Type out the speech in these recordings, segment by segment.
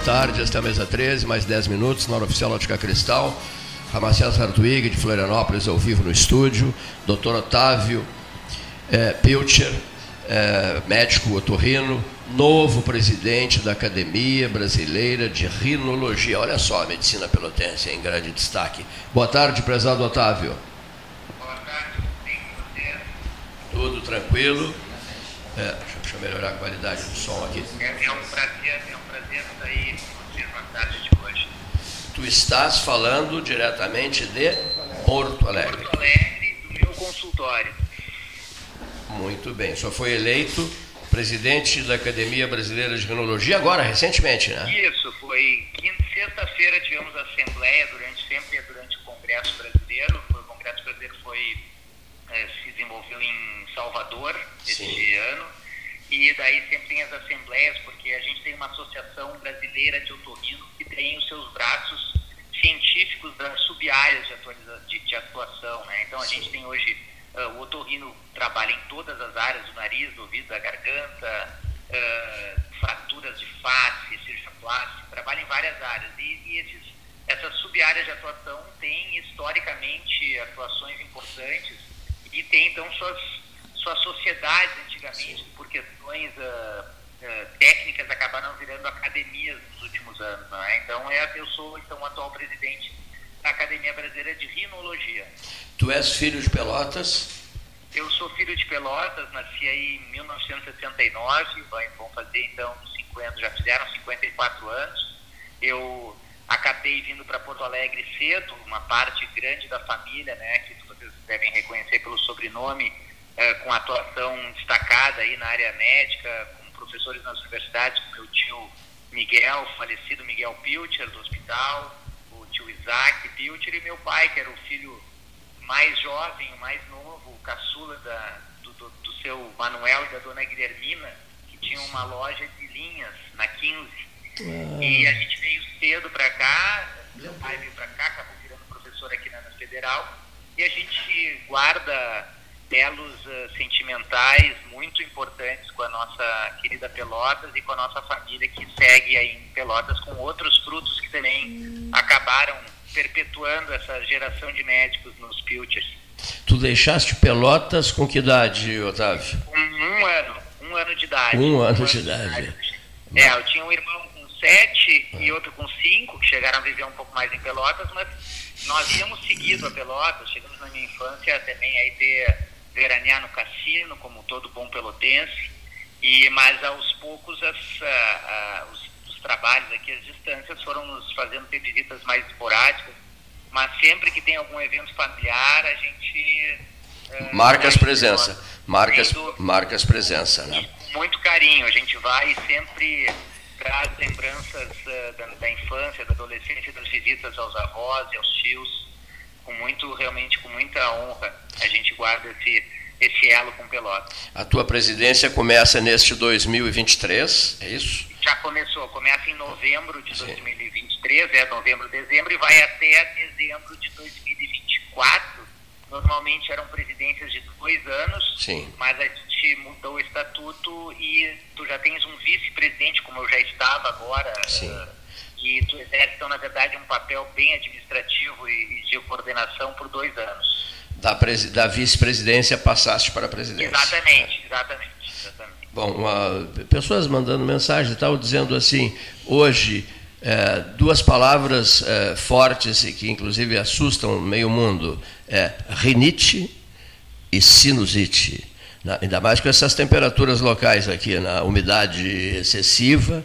Tarde, esta é a mesa 13, mais 10 minutos, na hora oficial Ótica Cristal. Ramacés Hartwig, de Florianópolis, ao vivo no estúdio. Doutor Otávio é, Pilcher, é, médico otorrino, novo presidente da Academia Brasileira de Rinologia. Olha só a medicina pelotense em grande destaque. Boa tarde, prezado Otávio. Boa tarde. Tudo tranquilo. É, deixa eu melhorar a qualidade do som aqui. É, é um prazer, é um Tu estás falando diretamente de Porto Alegre. Porto Alegre, do meu consultório. Muito bem. Senhor foi eleito presidente da Academia Brasileira de Renologia agora, recentemente, né? Isso, foi quinta, sexta-feira tivemos assembleia durante sempre durante o Congresso Brasileiro. O Congresso Brasileiro foi eh, se desenvolveu em Salvador este ano. E daí sempre tem as assembleias, porque a gente tem uma associação brasileira de otorrino que tem os seus braços científicos das sub-áreas de, de- de atuação. Né? Então a gente tem hoje, ah, o otorrino trabalha em todas as áreas do nariz, do ouvido, da garganta, ah, fraturas de face, cirurgia plástica, trabalha em várias áreas. E, e esses, essas sub-áreas de atuação têm historicamente atuações importantes e tem então suas, suas sociedades antigamente, por questões ah, ah, técnicas, acabaram virando academias nos últimos anos. Né? Então é, eu sou então o atual presidente da Academia Brasileira de Rinologia. Tu és filho de Pelotas? Eu sou filho de Pelotas, nasci aí em 1979, vai- vão fazer então 50, já fizeram 54 anos. Eu acabei vindo para Porto Alegre cedo, uma parte grande da família, né, que vocês devem reconhecer pelo sobrenome, eh, com atuação destacada aí na área médica, com professores nas universidades, com meu tio Miguel, falecido Miguel Pilcher, do hospital, o tio Isaac Pilcher e meu pai, que era o filho mais jovem, o mais novo, o caçula da, do, do, do seu Manuel e da dona Guilhermina, que tinham uma loja de linhas na 15. E a gente veio cedo para cá, meu pai veio para cá, acabou virando professor aqui na, na Federal, e a gente guarda elos eh, sentimentais muito importantes com a nossa querida Pelotas e com a nossa família que segue aí em Pelotas com outros frutos que também acabaram perpetuando essa geração de médicos nos Pilchers. Tu deixaste Pelotas com que idade, Otávio? Com um ano, um ano de idade. Um ano de idade. É, eu tinha um irmão com sete e outro com cinco, que chegaram a viver um pouco mais em Pelotas, mas nós íamos seguido a Pelotas, chegamos na minha infância também aí ter veranear no cassino, como todo bom pelotense, e, mas aos poucos as, ah, ah, os, os trabalhos aqui, as distâncias foram nos fazendo ter visitas mais esporádicas, mas sempre que tem algum evento familiar, a gente... Marcas vai em presença. Sem dúvida marcas presença, né? com muito carinho. A gente vai e sempre traz lembranças eh, da, da infância, da adolescência, das visitas aos avós e aos tios, com muito, realmente com muita honra. A gente guarda esse, esse elo com Pelotas. A tua presidência começa neste 2023, é isso? Já começou, começa em novembro de Sim. 2023, é novembro, dezembro, e vai até dezembro de 2024. Normalmente eram presidências de dois anos, Sim. mas a gente mudou o estatuto e tu já tens um vice-presidente, como eu já estava agora, Sim. E tu exerce, então, na verdade, um papel bem administrativo e de coordenação por dois anos. Da, da vice-presidência passaste para a presidência. Exatamente, exatamente, exatamente. Bom, uma, pessoas mandando mensagem e tal, dizendo assim, hoje, é, duas palavras é, fortes e que inclusive assustam meio mundo, é rinite e sinusite. Na, ainda mais com essas temperaturas locais aqui, na umidade excessiva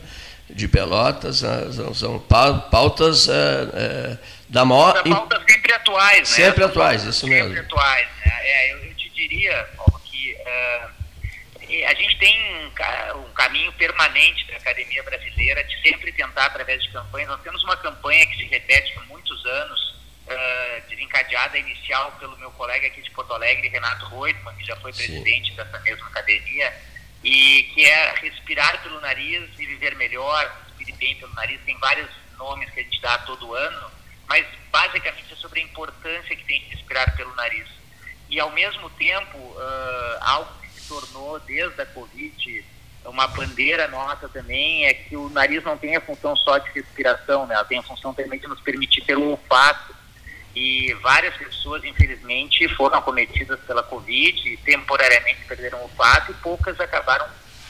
de Pelotas, né, são, são, pautas é, é, da maior... Pautas sempre atuais, né? Sempre atuais, isso mesmo. Sempre atuais, né? É, eu, eu, te diria, Paulo, que uh, a gente tem um, um caminho permanente da academia brasileira de sempre tentar, através de campanhas, nós temos uma campanha que se repete por muitos anos, uh, desencadeada inicial pelo meu colega aqui de Porto Alegre, Renato Reutemann, que já foi presidente Sim. dessa mesma academia, e que é respirar pelo nariz e viver melhor, respirar bem pelo nariz, tem vários nomes que a gente dá todo ano, mas basicamente é sobre a importância que tem de respirar pelo nariz. E ao mesmo tempo, uh, algo que se tornou desde a Covid uma bandeira nossa também é que o nariz não tem a função só de respiração, né? ela tem a função também de nos permitir ter o olfato. E várias pessoas, infelizmente, foram acometidas pela Covid temporariamente perderam o olfato e poucas acabaram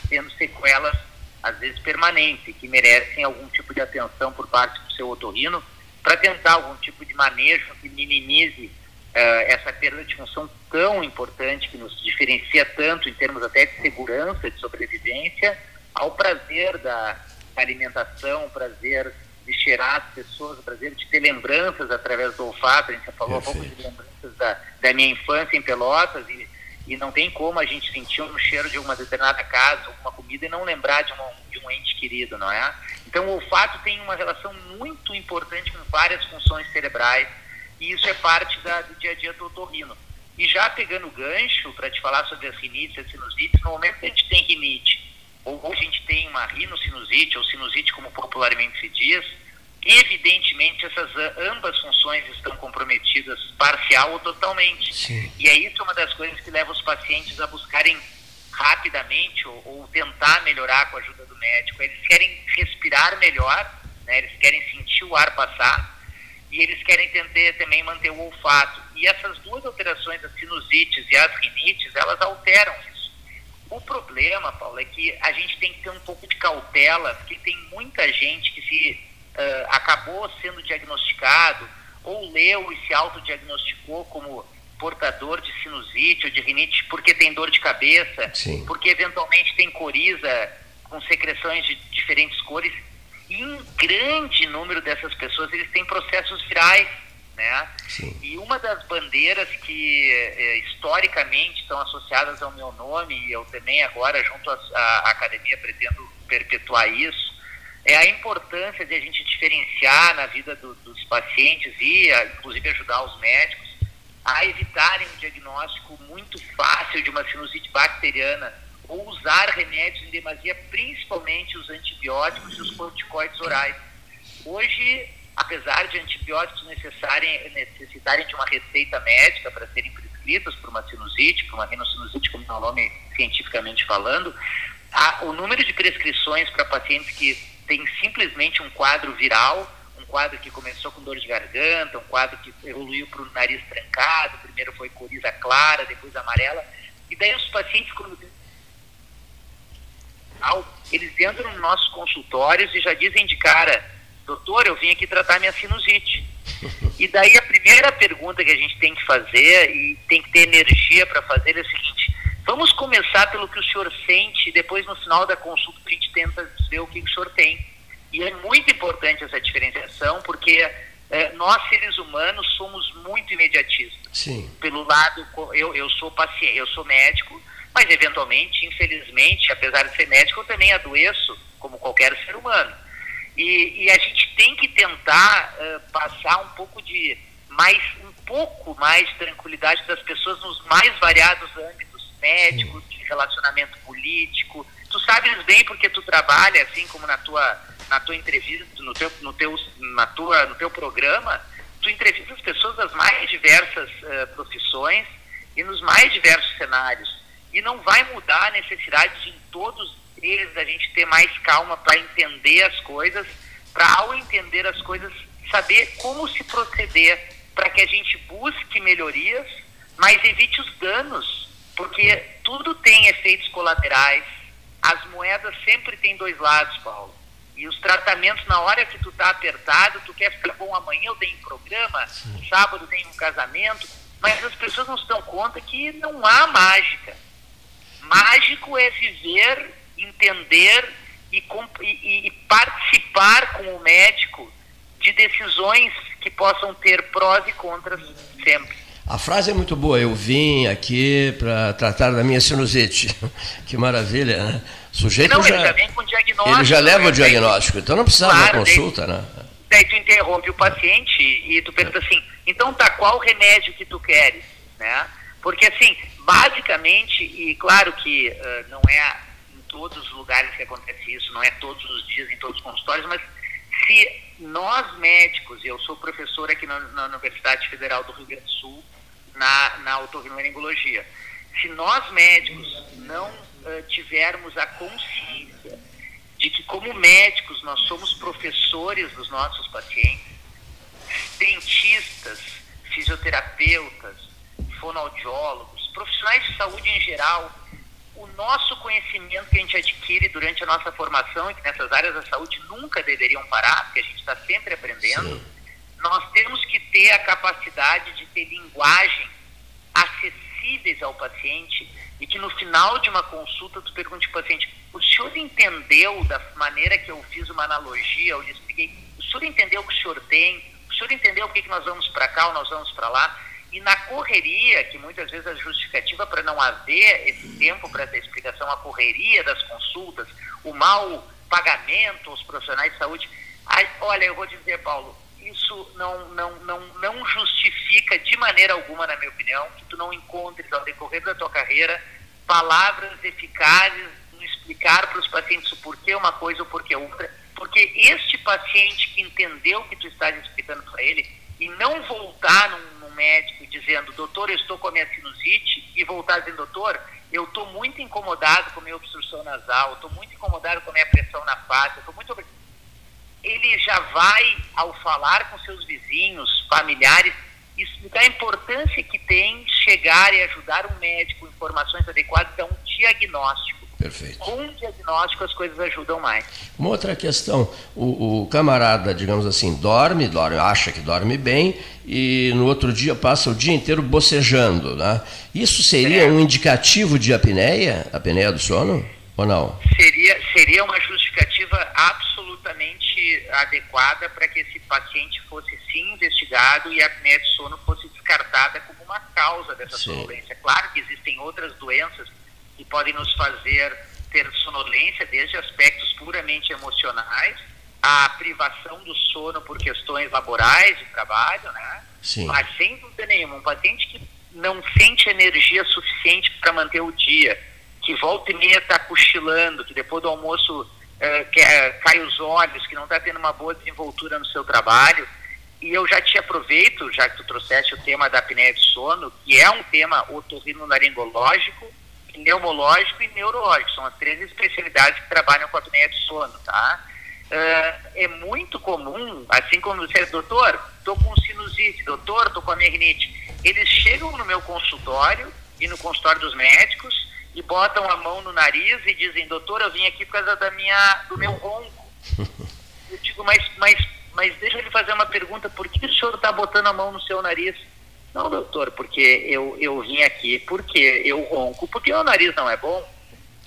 tendo sequelas, às vezes permanentes, que merecem algum tipo de atenção por parte do seu otorrino para tentar algum tipo de manejo que minimize uh, essa perda de função tão importante que nos diferencia tanto em termos até de segurança, de sobrevivência, ao prazer da alimentação, prazer de cheirar as pessoas, o prazer de ter lembranças através do olfato. A gente já falou Perfeito. um pouco de lembranças da, da minha infância em Pelotas e, e não tem como a gente sentir um cheiro de uma determinada casa, alguma comida e não lembrar de, uma, de um ente querido, não é? Então, o olfato tem uma relação muito importante com várias funções cerebrais e isso é parte da, do dia a dia do otorrino. E já pegando o gancho para te falar sobre as rinites e as sinusites, no momento que a gente tem rinite, ou, ou a gente tem uma rinocinusite, ou sinusite como popularmente se diz, evidentemente essas ambas funções estão comprometidas parcial ou totalmente. Sim. E é isso uma das coisas que leva os pacientes a buscarem rapidamente ou, ou, tentar melhorar com a ajuda do médico. Eles querem respirar melhor, né? eles querem sentir o ar passar e eles querem tentar também manter o olfato. E essas duas alterações, as sinusites e as rinites, elas alteram isso. O problema, Paulo, é que a gente tem que ter um pouco de cautela, porque tem muita gente que se uh, acabou sendo diagnosticado ou leu e se autodiagnosticou como portador de sinusite ou de rinite porque tem dor de cabeça, Sim. porque eventualmente tem coriza com secreções de diferentes cores. E um grande número dessas pessoas eles têm processos virais, né? Sim. E uma das bandeiras que eh, historicamente estão associadas ao meu nome e eu também agora junto à academia pretendo perpetuar isso é a importância de a gente diferenciar na vida do, dos pacientes e inclusive ajudar os médicos a evitarem um diagnóstico muito fácil de uma sinusite bacteriana ou usar remédios em demasia, principalmente os antibióticos e os corticoides orais. Hoje, apesar de antibióticos necessitarem de uma receita médica para serem prescritos por uma sinusite, por uma rinocinusite, como é o nome cientificamente falando, a, o número de prescrições para pacientes que têm simplesmente um quadro viral um quadro que começou com dor de garganta, um quadro que evoluiu para o nariz trancado, primeiro foi coriza clara, depois amarela, e daí os pacientes, quando eles entram nos nossos consultórios e já dizem de cara, doutor, eu vim aqui tratar minha sinusite. E daí a primeira pergunta que a gente tem que fazer, e tem que ter energia para fazer, é o seguinte, vamos começar pelo que o senhor sente, e depois no final da consulta a gente tenta ver o que o senhor tem. E é muito importante essa diferenciação, porque é, nós, seres humanos, somos muito imediatistas. Sim. Pelo lado, eu, eu sou paciente, eu sou médico, mas eventualmente, infelizmente, apesar de ser médico, eu também adoeço, como qualquer ser humano. E, e a gente tem que tentar uh, passar um pouco de mais, um pouco mais tranquilidade das pessoas nos mais variados âmbitos, médicos, de relacionamento político. Tu sabes bem porque tu trabalha, assim como na tua na tua entrevista, no teu, no teu, na tua, no teu programa, tu entrevista as pessoas das mais diversas uh, profissões e nos mais diversos cenários. E não vai mudar a necessidade de em todos eles a gente ter mais calma para entender as coisas, para ao entender as coisas saber como se proceder para que a gente busque melhorias, mas evite os danos, porque tudo tem efeitos colaterais, as moedas sempre têm dois lados, Paulo. E os tratamentos, na hora que tu tá apertado, tu quer ficar bom amanhã, eu tenho um programa, Sim. sábado tem um casamento, mas as pessoas não se dão conta que não há mágica. Mágico é viver, entender e, e, e participar com o médico de decisões que possam ter prós e contras sempre. A frase é muito boa. Eu vim aqui para tratar da minha sinusite. que maravilha, né? O sujeito não, já, ele já vem com diagnóstico. Ele já leva né? o diagnóstico, então não precisa claro, da consulta, daí, né? Daí tu interrompe o paciente e tu pergunta assim, então tá, qual remédio que tu queres? Né? Porque assim, basicamente, e claro que uh, não é todos os lugares que acontece isso, não é todos os dias, em todos os consultórios, mas se nós médicos, eu sou professor aqui na, na Universidade Federal do Rio Grande do Sul, na, na otorrinolaringologia. Se nós médicos não uh, tivermos a consciência de que, como médicos, nós somos professores dos nossos pacientes, dentistas, fisioterapeutas, fonoaudiólogos, profissionais de saúde em geral, o nosso conhecimento que a gente adquire durante a nossa formação e que nessas áreas da saúde nunca deveriam parar, porque a gente está sempre aprendendo. Sim nós temos que ter a capacidade de ter linguagem acessíveis ao paciente e que no final de uma consulta tu pergunte ao paciente, o senhor entendeu da maneira que eu fiz uma analogia, eu lhe expliquei, o senhor entendeu o que o senhor tem, o senhor entendeu por que nós vamos para cá ou nós vamos para lá? E na correria, que muitas vezes a justificativa para não haver esse tempo para essa explicação, a correria das consultas, o mau pagamento aos profissionais de saúde. Aí, olha, eu vou dizer, Paulo, isso não, não, não, não justifica de maneira alguma, na minha opinião, que tu não encontres ao decorrer da tua carreira palavras eficazes no explicar para os pacientes o porquê uma coisa ou porquê outra, porque este paciente que entendeu o que tu estás explicando para ele e não voltar num, médico dizendo, doutor, eu estou com a minha sinusite, e voltar dizendo, doutor, eu estou muito incomodado com a minha obstrução nasal, estou muito incomodado com a minha pressão na face, estou muito ele já vai, ao falar com seus vizinhos, familiares, explicar a importância que tem chegar e ajudar um médico informações adequadas, dar um diagnóstico. Perfeito. Com um diagnóstico as coisas ajudam mais. Uma outra questão, o, o, camarada, digamos assim, dorme, dorme, acha que dorme bem e no outro dia passa o dia inteiro bocejando, né? Isso seria é. um indicativo de apneia, apneia do sono, ou não? Seria, seria uma justificativa absolutamente adequada para que esse paciente fosse sim investigado e a apneia de sono fosse descartada como uma causa dessa sim. sonolência. Claro que existem outras doenças que podem nos fazer ter sonolência, desde aspectos puramente emocionais, a privação do sono por questões laborais de trabalho, né? Sim. Mas sem dúvida nenhuma, um paciente que não sente energia suficiente para manter o dia, que volta e meia está cochilando, que depois do almoço é, que é, cai os olhos, que não está tendo uma boa desenvoltura no seu trabalho. E eu já te aproveito, já que tu trouxeste o tema da apneia de sono, que é um tema otorrinolaringológico, pneumológico e neurológico. São as três especialidades que trabalham com a apneia de sono, tá? Uh, é muito comum, assim como você, doutor, estou com sinusite, doutor, estou com a rinite. Eles chegam no meu consultório e no consultório dos médicos e botam a mão no nariz e dizem, doutor, eu vim aqui por causa da minha, do meu ronco. Eu digo, mas, mas, mas deixa eu lhe fazer uma pergunta, por que o senhor está botando a mão no seu nariz? Não, doutor, porque eu, eu vim aqui porque eu ronco, porque o nariz não é bom.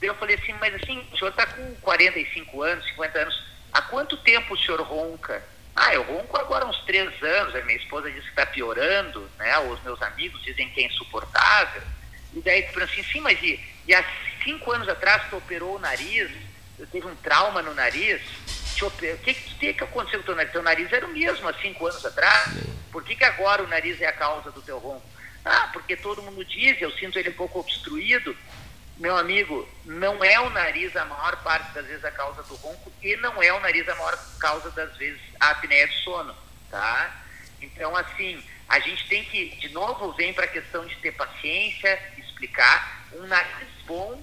Eu falei assim, mas assim, o senhor está com 45 anos, 50 anos, há quanto tempo o senhor ronca? Ah, eu ronco agora há uns três anos, a minha esposa disse que está piorando, né? Os meus amigos dizem que é insuportável. E daí tu assim, sim, mas e, e há cinco anos atrás tu operou o nariz, eu teve um trauma no nariz, o que, que, que aconteceu com teu nariz? Teu nariz era o mesmo há cinco anos atrás, por que, que agora o nariz é a causa do teu ronco? Ah, porque todo mundo diz, eu sinto ele um pouco obstruído. Meu amigo, não é o nariz a maior parte das vezes a causa do ronco e não é o nariz a maior causa das vezes a apneia do sono, tá? Então, assim, a gente tem que, de novo, vem para a questão de ter paciência, explicar. Um nariz bom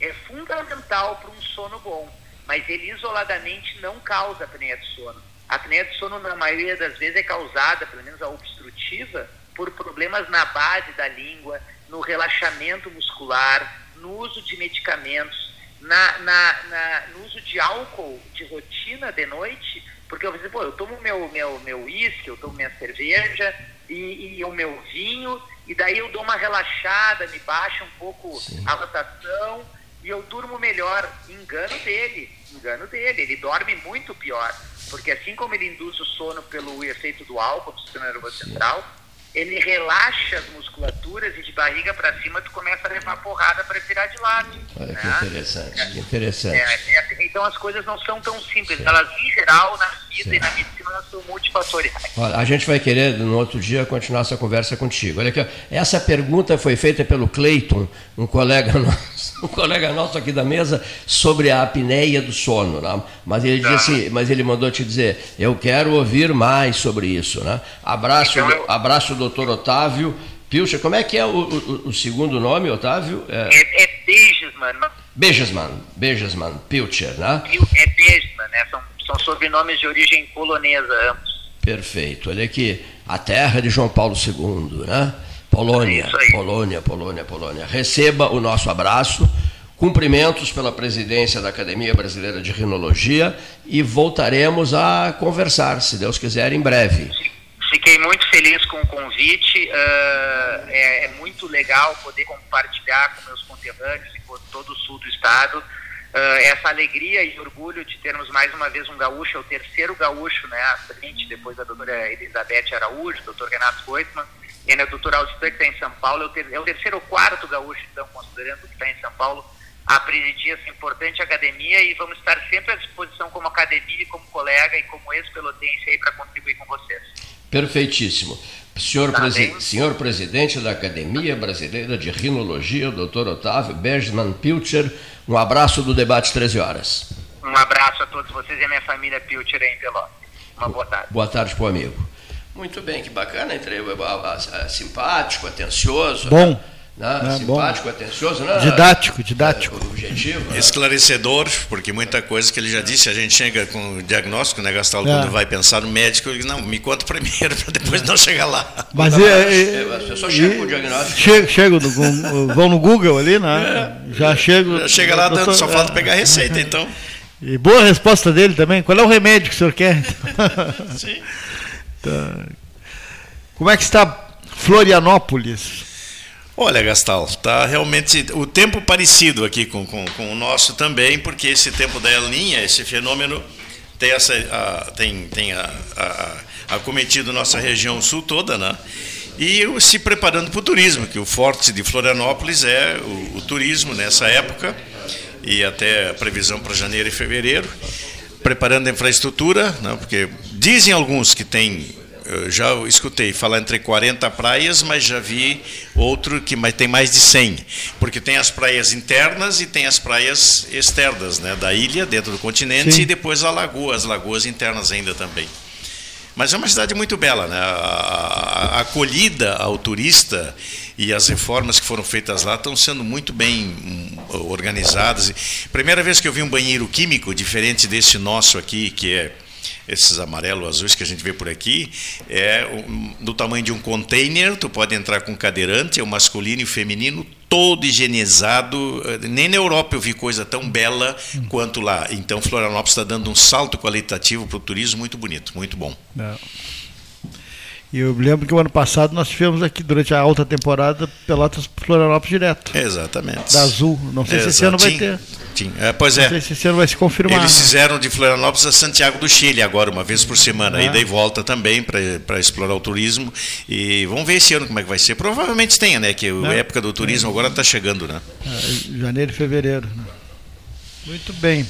é fundamental para um sono bom, mas ele isoladamente não causa apneia de sono. A apneia de sono, na maioria das vezes, é causada, pelo menos a obstrutiva, por problemas na base da língua, no relaxamento muscular, no uso de medicamentos. na, na, na, no uso de álcool de rotina de noite, porque eu falei, pô, eu tomo meu meu meu uísque, eu tomo minha cerveja e, e, o meu vinho, e daí eu dou uma relaxada, me baixa um pouco Sim. a rotação e eu durmo melhor. Engano dele, engano dele, ele dorme muito pior, porque assim como ele induz o sono pelo efeito do álcool do sistema nervoso central, ele relaxa as musculaturas e de barriga para cima tu começa a levar porrada para virar de lado. Olha né? que interessante, que interessante. É, é, então as coisas não são tão simples. Certo. Elas, em geral, na vida certo. e na medicina, elas são multifatoriais. Olha, a gente vai querer, no outro dia, continuar essa conversa contigo. Olha aqui, essa pergunta foi feita pelo Cleiton, um colega nosso, um colega nosso aqui da mesa, sobre a apneia do sono. Né? Mas ele tá. disse mas ele mandou te dizer, eu quero ouvir mais sobre isso. Né? Abraço, então, eu... abraço do doutor Otávio Pilcher. Como é que é o, o, o segundo nome, Otávio? É, é, é Bejesman. Bejesman, Bejesman, Pilcher, né? É Bejesman, né? São, são sobrenomes de origem polonesa ambos. Perfeito. Olha aqui, a terra de João Paulo II, né? Polônia, Polônia, Polônia, Polônia. Receba o nosso abraço, cumprimentos pela presidência da Academia Brasileira de Rinologia e voltaremos a conversar, se Deus quiser, em breve. Sim. Fiquei muito feliz com o convite. Uh, é, é, muito legal poder compartilhar com meus conterrâneos e com todo o sul do estado uh, essa alegria e orgulho de termos mais uma vez um gaúcho, é o terceiro gaúcho, né, à frente, depois da doutora Elizabeth Araújo, doutor Renato Goitman, e a doutora Alcistan, que está em São Paulo, é o, ter, é o terceiro ou quarto gaúcho, então, considerando que está em São Paulo, a presidir essa importante academia e vamos estar sempre à disposição como academia, como colega e como ex-pelotense aí para contribuir com vocês. Perfeitíssimo. Senhor, tá presi senhor presidente da Academia Brasileira de Rinologia, doutor Otávio Bergman Pilcher, um abraço do debate 13 horas. Um abraço a todos vocês e a minha família Pilcher em Pelotas. Uma boa tarde. Boa tarde para o amigo. Muito bem, que bacana, entrei, simpático, atencioso. Bom. Né? Né? É, Simpático, bom. atencioso, né? Didático, didático. É, objetivo. Né? Esclarecedor, porque muita coisa que ele já disse, a gente chega com o diagnóstico, né, Gastal, é. quando vai pensar no médico, ele diz, não, me conta primeiro, para depois não chegar lá. Mas não, é, as pessoas chegam com o diagnóstico. Chego, chego no, vão no Google ali, né? É. Já chego. Já chega lá, doutor, só falta pegar a receita, então. E boa resposta dele também. Qual é o remédio que o senhor quer? Sim. Tá. Como é que está Florianópolis? Olha, Gastal, tá realmente o tempo parecido aqui com, com, com o nosso também, porque esse tempo da El Ninha, esse fenômeno tem, essa, a, tem, tem a, a, acometido nossa região sul toda, né? E se preparando para o turismo, que o forte de Florianópolis é o, o turismo nessa época, e até a previsão para janeiro e fevereiro, preparando a infraestrutura, né? porque dizem alguns que tem eu já escutei falar entre 40 praias, mas já vi outro que tem mais de 100, porque tem as praias internas e tem as praias externas, né, da ilha, dentro do continente, Sim. e depois a lagoa, as lagoas internas ainda também. Mas é uma cidade muito bela, né? A, a acolhida ao turista e as reformas que foram feitas lá estão sendo muito bem hum, organizadas. Primeira vez que eu vi um banheiro químico diferente desse nosso aqui, que é esses amarelo azuis que a gente vê por aqui, é do tamanho de um container, tu pode entrar com cadeirante, é o masculino e o feminino, todo higienizado. Nem na Europa eu vi coisa tão bela quanto lá. Então Florianópolis está dando um salto qualitativo para o turismo muito bonito, muito bom. É. E eu lembro que o ano passado nós tivemos aqui, durante a alta temporada, Pelotas Florianópolis direto. Exatamente. Da Azul. Não sei Exato. se esse ano vai ter. Tinha. É, pois é. Não sei se esse ano vai se confirmar. Eles fizeram de Florianópolis a Santiago do Chile agora, uma vez por semana. É. E volta também para explorar o turismo. E vamos ver esse ano como é que vai ser. Provavelmente tenha, né? Que a é. época do turismo agora está chegando, né? É, janeiro e fevereiro. Né? Muito bem.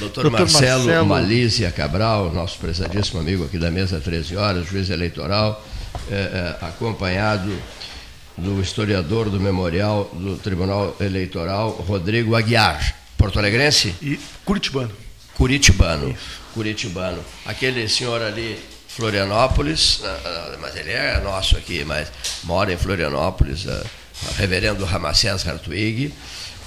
Doutor, Doutor Marcelo, Marcelo Malícia Cabral, nosso prezadíssimo amigo aqui da mesa 13 horas, juiz eleitoral, é, é, acompanhado do historiador do memorial do Tribunal Eleitoral, Rodrigo Aguiar, porto-alegrense? E curitibano. Curitibano, curitibano. Aquele senhor ali, Florianópolis, mas ele é nosso aqui, mas mora em Florianópolis, reverendo Ramacés Hartwig,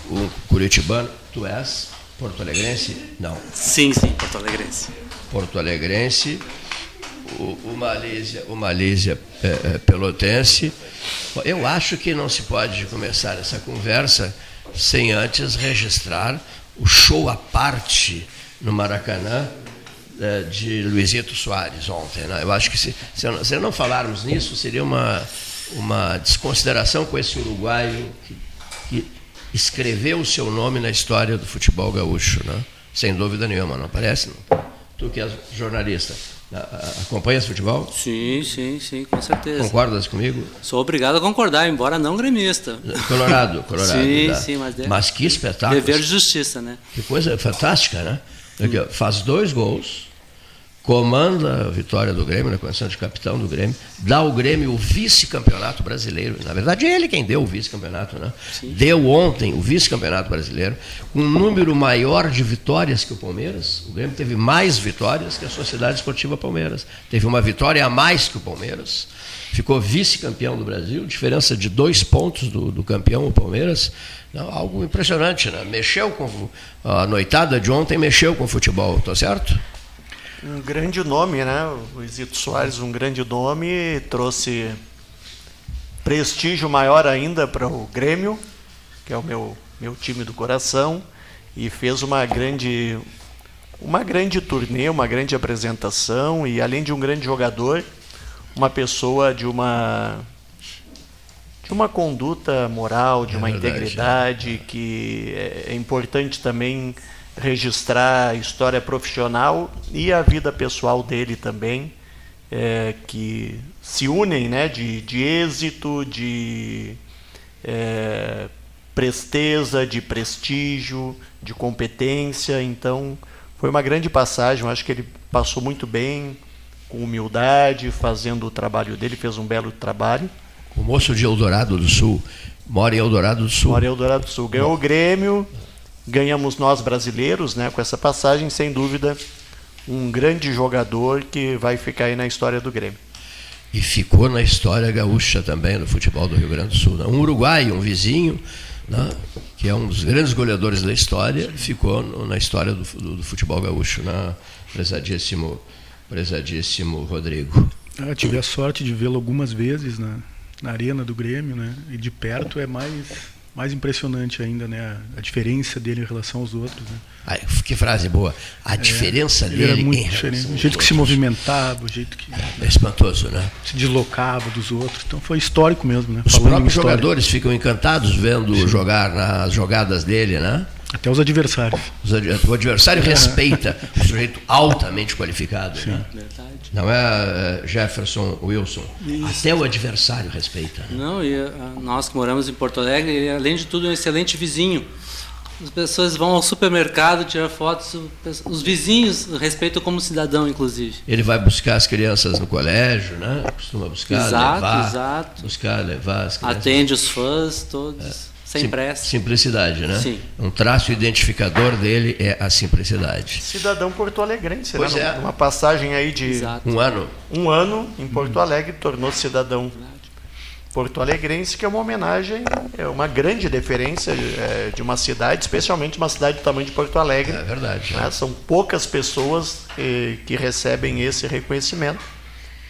o curitibano, tu és? Porto-Alegrense? Não. Sim, sim, Porto-Alegrense. Porto-Alegrense, o, o Malísia, o Malísia é, é, Pelotense. Eu acho que não se pode começar essa conversa sem antes registrar o show à parte no Maracanã é, de Luizito Soares ontem. Né? Eu acho que se, se, não falarmos nisso, seria uma, uma desconsideração com esse uruguaio que, que escreveu o seu nome na história do futebol gaúcho. Né? Sem dúvida nenhuma, não parece? Não? Tu que és jornalista. Acompanhas futebol? Sim, sim, sim, com certeza. Concordas comigo? Sou obrigado a concordar, embora não gremista. Colorado, Colorado. sim, tá. sim, mas, de... mas que espetáculo. Dever de justiça, né? Que coisa fantástica, né? Faz dois gols, comanda a vitória do Grêmio, na condição de capitão do Grêmio, dá ao Grêmio o vice-campeonato brasileiro. Na verdade, é ele quem deu o vice-campeonato, né? Sim. Deu ontem o vice-campeonato brasileiro, com um número maior de vitórias que o Palmeiras. O Grêmio teve mais vitórias que a Sociedade Esportiva Palmeiras. Teve uma vitória a mais que o Palmeiras. Ficou vice-campeão do Brasil, diferença de dois pontos do, do campeão, o Palmeiras. Não, algo impressionante, né? Mexeu com. A noitada de ontem mexeu com o futebol, tá certo? Um grande nome, né? O Luizito Soares, um grande nome, trouxe prestígio maior ainda para o Grêmio, que é o meu, meu time do coração, e fez uma grande uma grande turnê, uma grande apresentação e além de um grande jogador, uma pessoa de uma de uma conduta moral, de é uma verdade, integridade é. que é importante também registrar a história profissional e a vida pessoal dele também, é, que se unem né, de, de êxito, de é, presteza, de prestígio, de competência. Então, foi uma grande passagem. Eu acho que ele passou muito bem, com humildade, fazendo o trabalho dele, fez um belo trabalho. O moço de Eldorado do Sul, mora em Eldorado do Sul. Mora em Eldorado do Sul. Ganhou Bom. o Grêmio, ganhamos nós brasileiros, né, com essa passagem, sem dúvida, um grande jogador que vai ficar aí na história do Grêmio. E ficou na história gaúcha também, no futebol do Rio Grande do Sul. Né? Um uruguaio, um vizinho, né, que é um dos grandes goleadores da história, ficou no, na história do, do, do, futebol gaúcho, né? prezadíssimo, prezadíssimo Rodrigo. Eu tive a sorte de vê-lo algumas vezes na, na arena do Grêmio, né? e de perto é mais mais impressionante ainda, né? A, diferença dele em relação aos outros. Né? Que frase boa. A é, diferença dele era muito diferente. O jeito que se movimentava, o jeito que. É espantoso, né? Se deslocava dos outros. Então foi histórico mesmo, né? Os Falando próprios jogadores ficam encantados vendo Sim. jogar nas jogadas dele, né? Até os adversários. o adversário respeita o sujeito altamente qualificado. Né? Não é eh, Jefferson Wilson. Isso. Até o adversário respeita. Né? Não, e eh, nós que moramos em Porto Alegre, além de tudo, é um excelente vizinho. As pessoas vão ao supermercado tirar fotos, os vizinhos respeitam como cidadão, inclusive. Ele vai buscar as crianças no colégio, né? Costuma buscar, exato, levar. Exato. Buscar, levar as crianças. Atende os fãs todos. É. Sem pressa. Simplicidade, né? Sim. Um traço identificador dele é a simplicidade. Cidadão porto-alegrense, pois né? É. Uma passagem aí de Exato. um ano. Um ano em Porto Alegre tornou-se cidadão porto-alegrense, que é uma homenagem, é uma grande deferência é, de uma cidade, especialmente uma cidade do tamanho de Porto Alegre. É verdade. Né? São poucas pessoas eh, que recebem esse reconhecimento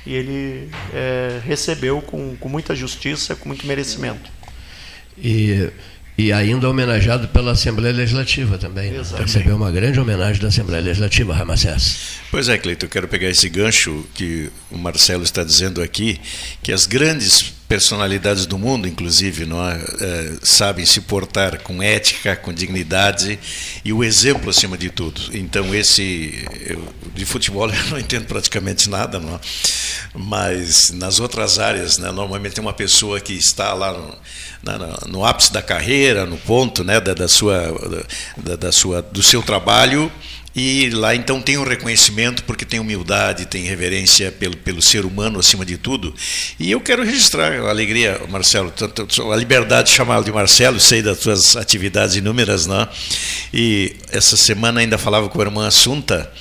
e ele é, recebeu com, com muita justiça, com muito merecimento e, e ainda homenageado pela Assembleia Legislativa também. Né? Recebeu uma grande homenagem da Assembleia Legislativa, Ramacés. Pois é, Cleito, eu quero pegar esse gancho que o Marcelo está dizendo aqui, que as grandes personalidades do mundo, inclusive, não é, é, sabem se portar com ética, com dignidade e o exemplo acima de tudo. Então, esse eu, de futebol eu não entendo praticamente nada, não é? mas nas outras áreas, né, normalmente tem uma pessoa que está lá no, na, no ápice da carreira, no ponto né, da, da sua, da, da sua, do seu trabalho e lá então tem um reconhecimento porque tem humildade, tem reverência pelo, pelo ser humano acima de tudo. E eu quero registrar a alegria, Marcelo, a liberdade de chamá-lo de Marcelo, sei das suas atividades inúmeras, né? E essa semana ainda falava com a irmã Assunta,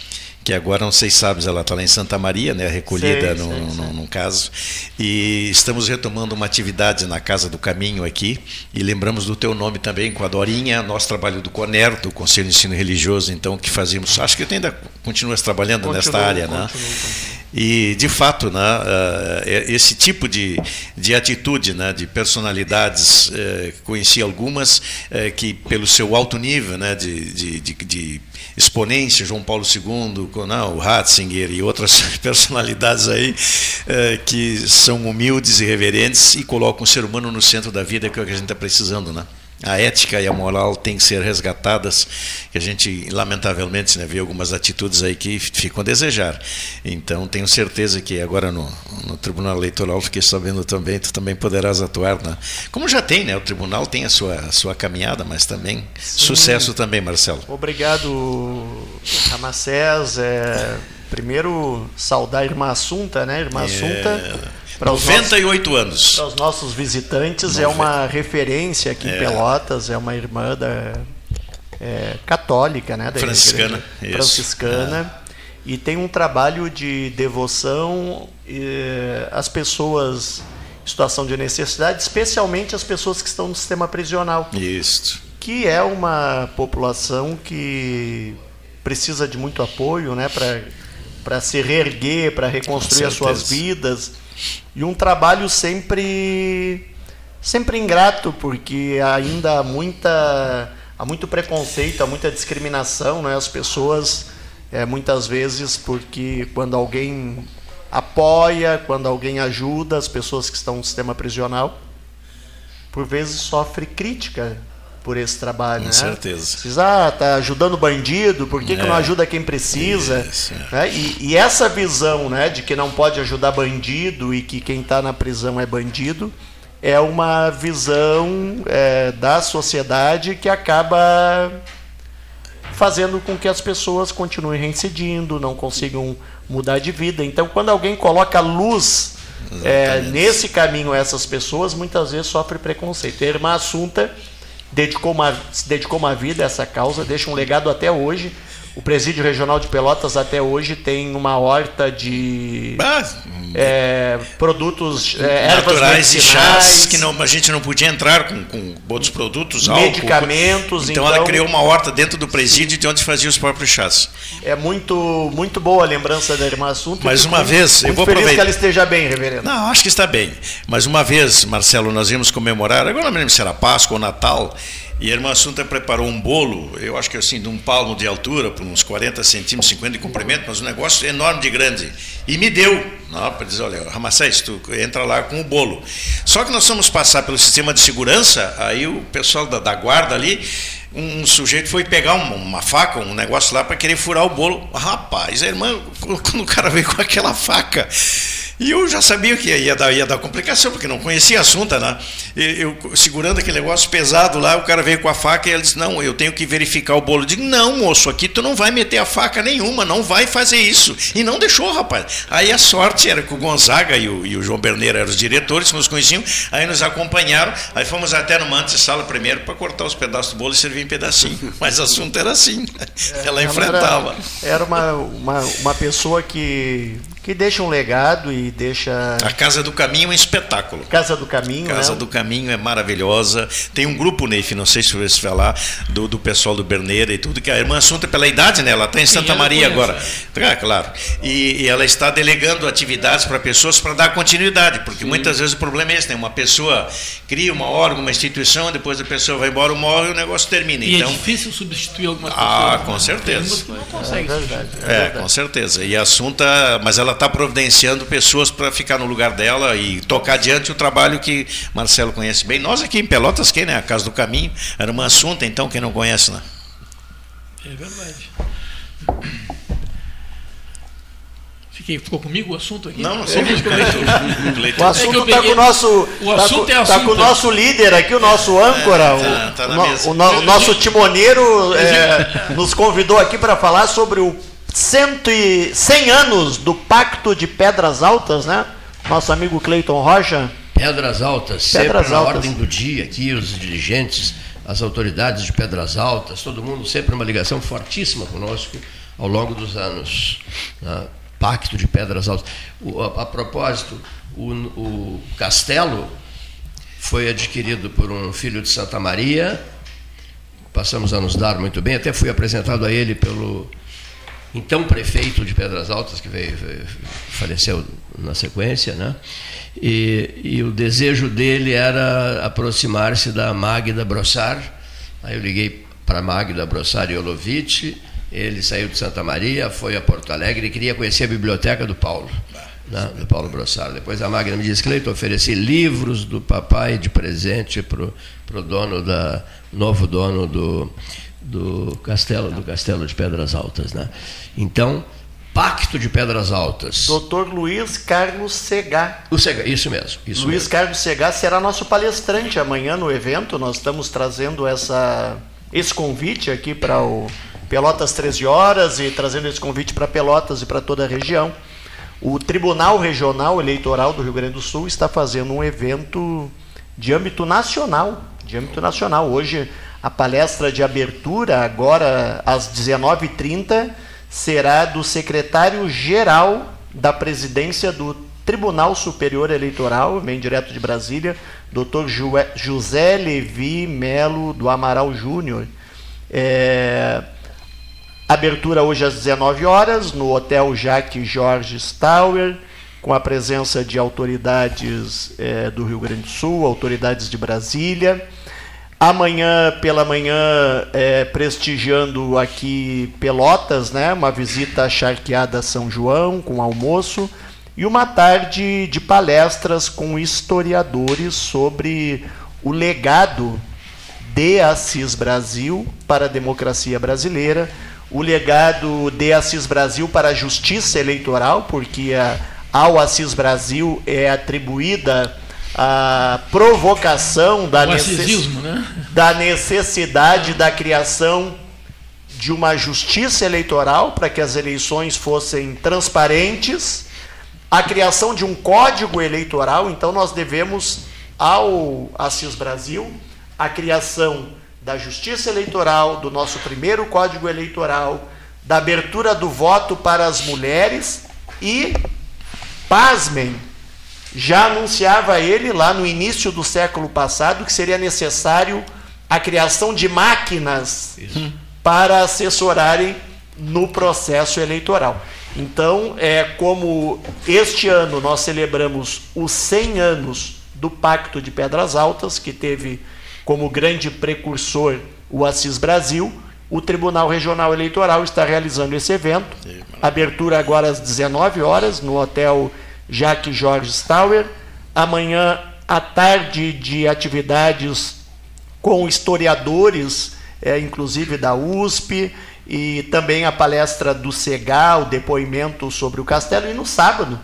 que agora não sei se sabes, ela está lá em Santa Maria, né, recolhida sei, no, sei, no, no, caso, e estamos retomando uma atividade na Casa do Caminho aqui, e lembramos do teu nome também, com a Dorinha, nosso trabalho do CONER, do Conselho de Ensino Religioso, então, que fazíamos, acho que tu ainda continuas trabalhando nesta área, né? E, de fato, né, é, esse tipo de, de atitude, né, de personalidades, é, conheci algumas que, pelo seu alto nível né, de, de, de, de exponência, João Paulo II, não, o Ratzinger e outras personalidades aí, que são humildes e reverentes e colocam o ser humano no centro da vida, que é o que a gente está precisando. Né? A ética e a moral têm que ser resgatadas, que a gente, lamentavelmente, né, vê algumas atitudes aí que ficam a desejar. Então, tenho certeza que agora no, no Tribunal Eleitoral, fiquei sabendo também, tu também poderás atuar. Como já tem, né? o Tribunal tem a sua, a sua caminhada, mas também Sim. sucesso também, Marcelo. Obrigado, Ramacés. É, primeiro, saudar a irmã Assunta, né? Irmã é... Assunta para 98 nossos, anos. Para os nossos visitantes, 90. é uma referência aqui é. em Pelotas, é uma irmã da, é, católica, né? Da franciscana. franciscana. É. E tem um trabalho de devoção às pessoas em situação de necessidade, especialmente as pessoas que estão no sistema prisional. Isso. Que é uma população que precisa de muito apoio né, para se reerguer, para reconstruir as suas vidas e um trabalho sempre sempre ingrato, porque ainda há muita há muito preconceito, há muita discriminação, né? As pessoas é, muitas vezes porque quando alguém apoia, quando alguém ajuda as pessoas que estão no sistema prisional, por vezes sofre crítica por esse trabalho. Com né? certeza. Diz, ah, tá ajudando bandido, por que, é. que não é. ajuda quem precisa? Isso, é. né? e, e, essa visão né, de que não pode ajudar bandido e que quem está na prisão é bandido é uma visão é, da sociedade que acaba fazendo com que as pessoas continuem reincidindo, não consigam mudar de vida. Então, quando alguém coloca luz é, nesse caminho essas pessoas, muitas vezes sofre preconceito. A irmã Assunta dedicou uma, se dedicou uma vida a essa causa, deixa um legado até hoje. O Presídio Regional de Pelotas até hoje tem uma horta de ah, é, produtos é, naturais e chás que não, a gente não podia entrar com, com outros produtos, medicamentos. Álcool. Então, então, ela criou uma horta dentro do presídio de onde fazia os próprios chás. É muito muito boa a lembrança da irmã Assunto. Mais uma vez, eu vou aproveitar. que ela esteja bem, reverendo. Não, acho que está bem. Mas uma vez, Marcelo, nós íamos comemorar, agora não me lembro se era Páscoa ou Natal, e a irmã Assunta preparou um bolo, eu acho que assim, de um palmo de altura, por uns 40 centímetros, 50 de comprimento, mas um negócio enorme de grande. E me deu, para dizer, olha, Ramacés, tu entra lá com o bolo. Só que nós fomos passar pelo sistema de segurança, aí o pessoal da, da guarda ali, um, um, sujeito foi pegar uma, uma faca, um negócio lá para querer furar o bolo. Rapaz, a irmã, quando o cara veio com aquela faca, e eu já sabia que ia dar, ia dar complicação, porque não conhecia assunto, né? Eu, eu, segurando aquele negócio pesado lá, o cara veio com a faca e ele disse: Não, eu tenho que verificar o bolo. Eu digo: Não, moço, aqui tu não vai meter a faca nenhuma, não vai fazer isso. E não deixou, rapaz. Aí a sorte era que o Gonzaga e o, e o João Berneiro eram os diretores, nos conheciam, aí nos acompanharam, aí fomos até numa antessala primeiro para cortar os pedaços do bolo e servir em pedacinho. Mas o assunto era assim, é, ela enfrentava. Era, era uma, uma, uma pessoa que que deixa um legado e deixa. A Casa do Caminho é um espetáculo. Casa do Caminho, Casa né? do Caminho é maravilhosa. Tem um grupo, Neif, não sei se você falar, do, do pessoal do Berneira e tudo, que a irmã Assunta, pela idade, né? Ela está em Sim, Santa Maria agora. Ah, claro. E, e, ela está delegando atividades para pessoas para dar continuidade, porque Sim. muitas vezes o problema é esse, né? Uma pessoa cria uma órgão, uma instituição, depois a pessoa vai embora, morre e o negócio termina. E é então, é difícil substituir algumas pessoas. Ah, com certeza. Não consegue. É, verdade, é, é com certeza. E a Assunta, mas ela está providenciando pessoas para ficar no lugar dela e tocar adiante o trabalho que Marcelo conhece bem. Nós aqui em Pelotas, quem, né? A Casa do Caminho, era uma assunta, então, quem não conhece, né? É verdade. Fiquei, ficou comigo o assunto aqui? Não, não sei. o assunto está é com o nosso. O assunto tá, é assunto. Tá com o nosso líder aqui, o nosso âncora, é, tá, tá o, o, o, nosso timoneiro é, nos convidou aqui para falar sobre o cento e, 100 anos do Pacto de Pedras Altas, né? Nosso amigo Cleiton Rocha. Pedras Altas, Pedras sempre Altas. na ordem do dia aqui, os dirigentes, as autoridades de Pedras Altas, todo mundo sempre uma ligação fortíssima conosco ao longo dos anos. Né? Pacto de Pedras Altas. O, a, a, propósito, o, o castelo foi adquirido por um filho de Santa Maria, passamos a nos dar muito bem, até fui apresentado a ele pelo então prefeito de Pedras Altas, que veio, faleceu na sequência, né? E, e, o desejo dele era aproximar-se da Magda Brossar. Aí eu liguei para Magda Brossar Olovic, ele saiu de Santa Maria, foi a Porto Alegre e queria conhecer a biblioteca do Paulo, né, do Paulo Brossar. Depois a Magda me disse, Cleiton, ofereci livros do papai de presente para o dono da, novo dono do, do castelo, do castelo de Pedras Altas. Né? Então, Pacto de Pedras Altas. Doutor Luiz Carlos Segá. O Segá, isso mesmo. Isso Luiz mesmo. Carlos Segá será nosso palestrante amanhã no evento. Nós estamos trazendo essa, esse convite aqui para o Pelotas 13 horas e trazendo esse convite para Pelotas e para toda a região. O Tribunal Regional Eleitoral do Rio Grande do Sul está fazendo um evento de âmbito nacional. De âmbito nacional. Hoje, a palestra de abertura, agora às 19h30 será do secretário-geral da presidência do Tribunal Superior Eleitoral, vem direto de Brasília, Dr. José Levi Melo do Amaral Júnior. É, abertura hoje às 19 horas no Hotel Jacques Georges Tower, com a presença de autoridades é, do Rio Grande do Sul, autoridades de Brasília. Amanhã pela manhã, é, prestigiando aqui Pelotas, né? Uma visita charqueada a São João com almoço e uma tarde de palestras com historiadores sobre o legado de Assis Brasil para a democracia brasileira, o legado de Assis Brasil para a justiça eleitoral, porque a, ao Assis Brasil é atribuída a provocação da, necess... né? da necessidade da criação de uma justiça eleitoral para que as eleições fossem transparentes, a criação de um código eleitoral. Então, nós devemos ao Assis Brasil a criação da justiça eleitoral, do nosso primeiro código eleitoral, da abertura do voto para as mulheres e, pasmem, já anunciava ele lá no início do século passado que seria necessário a criação de máquinas Isso. para assessorarem no processo eleitoral. Então, é como este ano nós celebramos os 100 anos do Pacto de Pedras Altas, que teve como grande precursor o Assis Brasil, o Tribunal Regional Eleitoral está realizando esse evento. Abertura agora às 19 horas no Hotel Jacques Georges Tower. Amanhã à tarde de atividades com historiadores, é, inclusive da USP, e também a palestra do CEGAL, o depoimento sobre o castelo. E no sábado,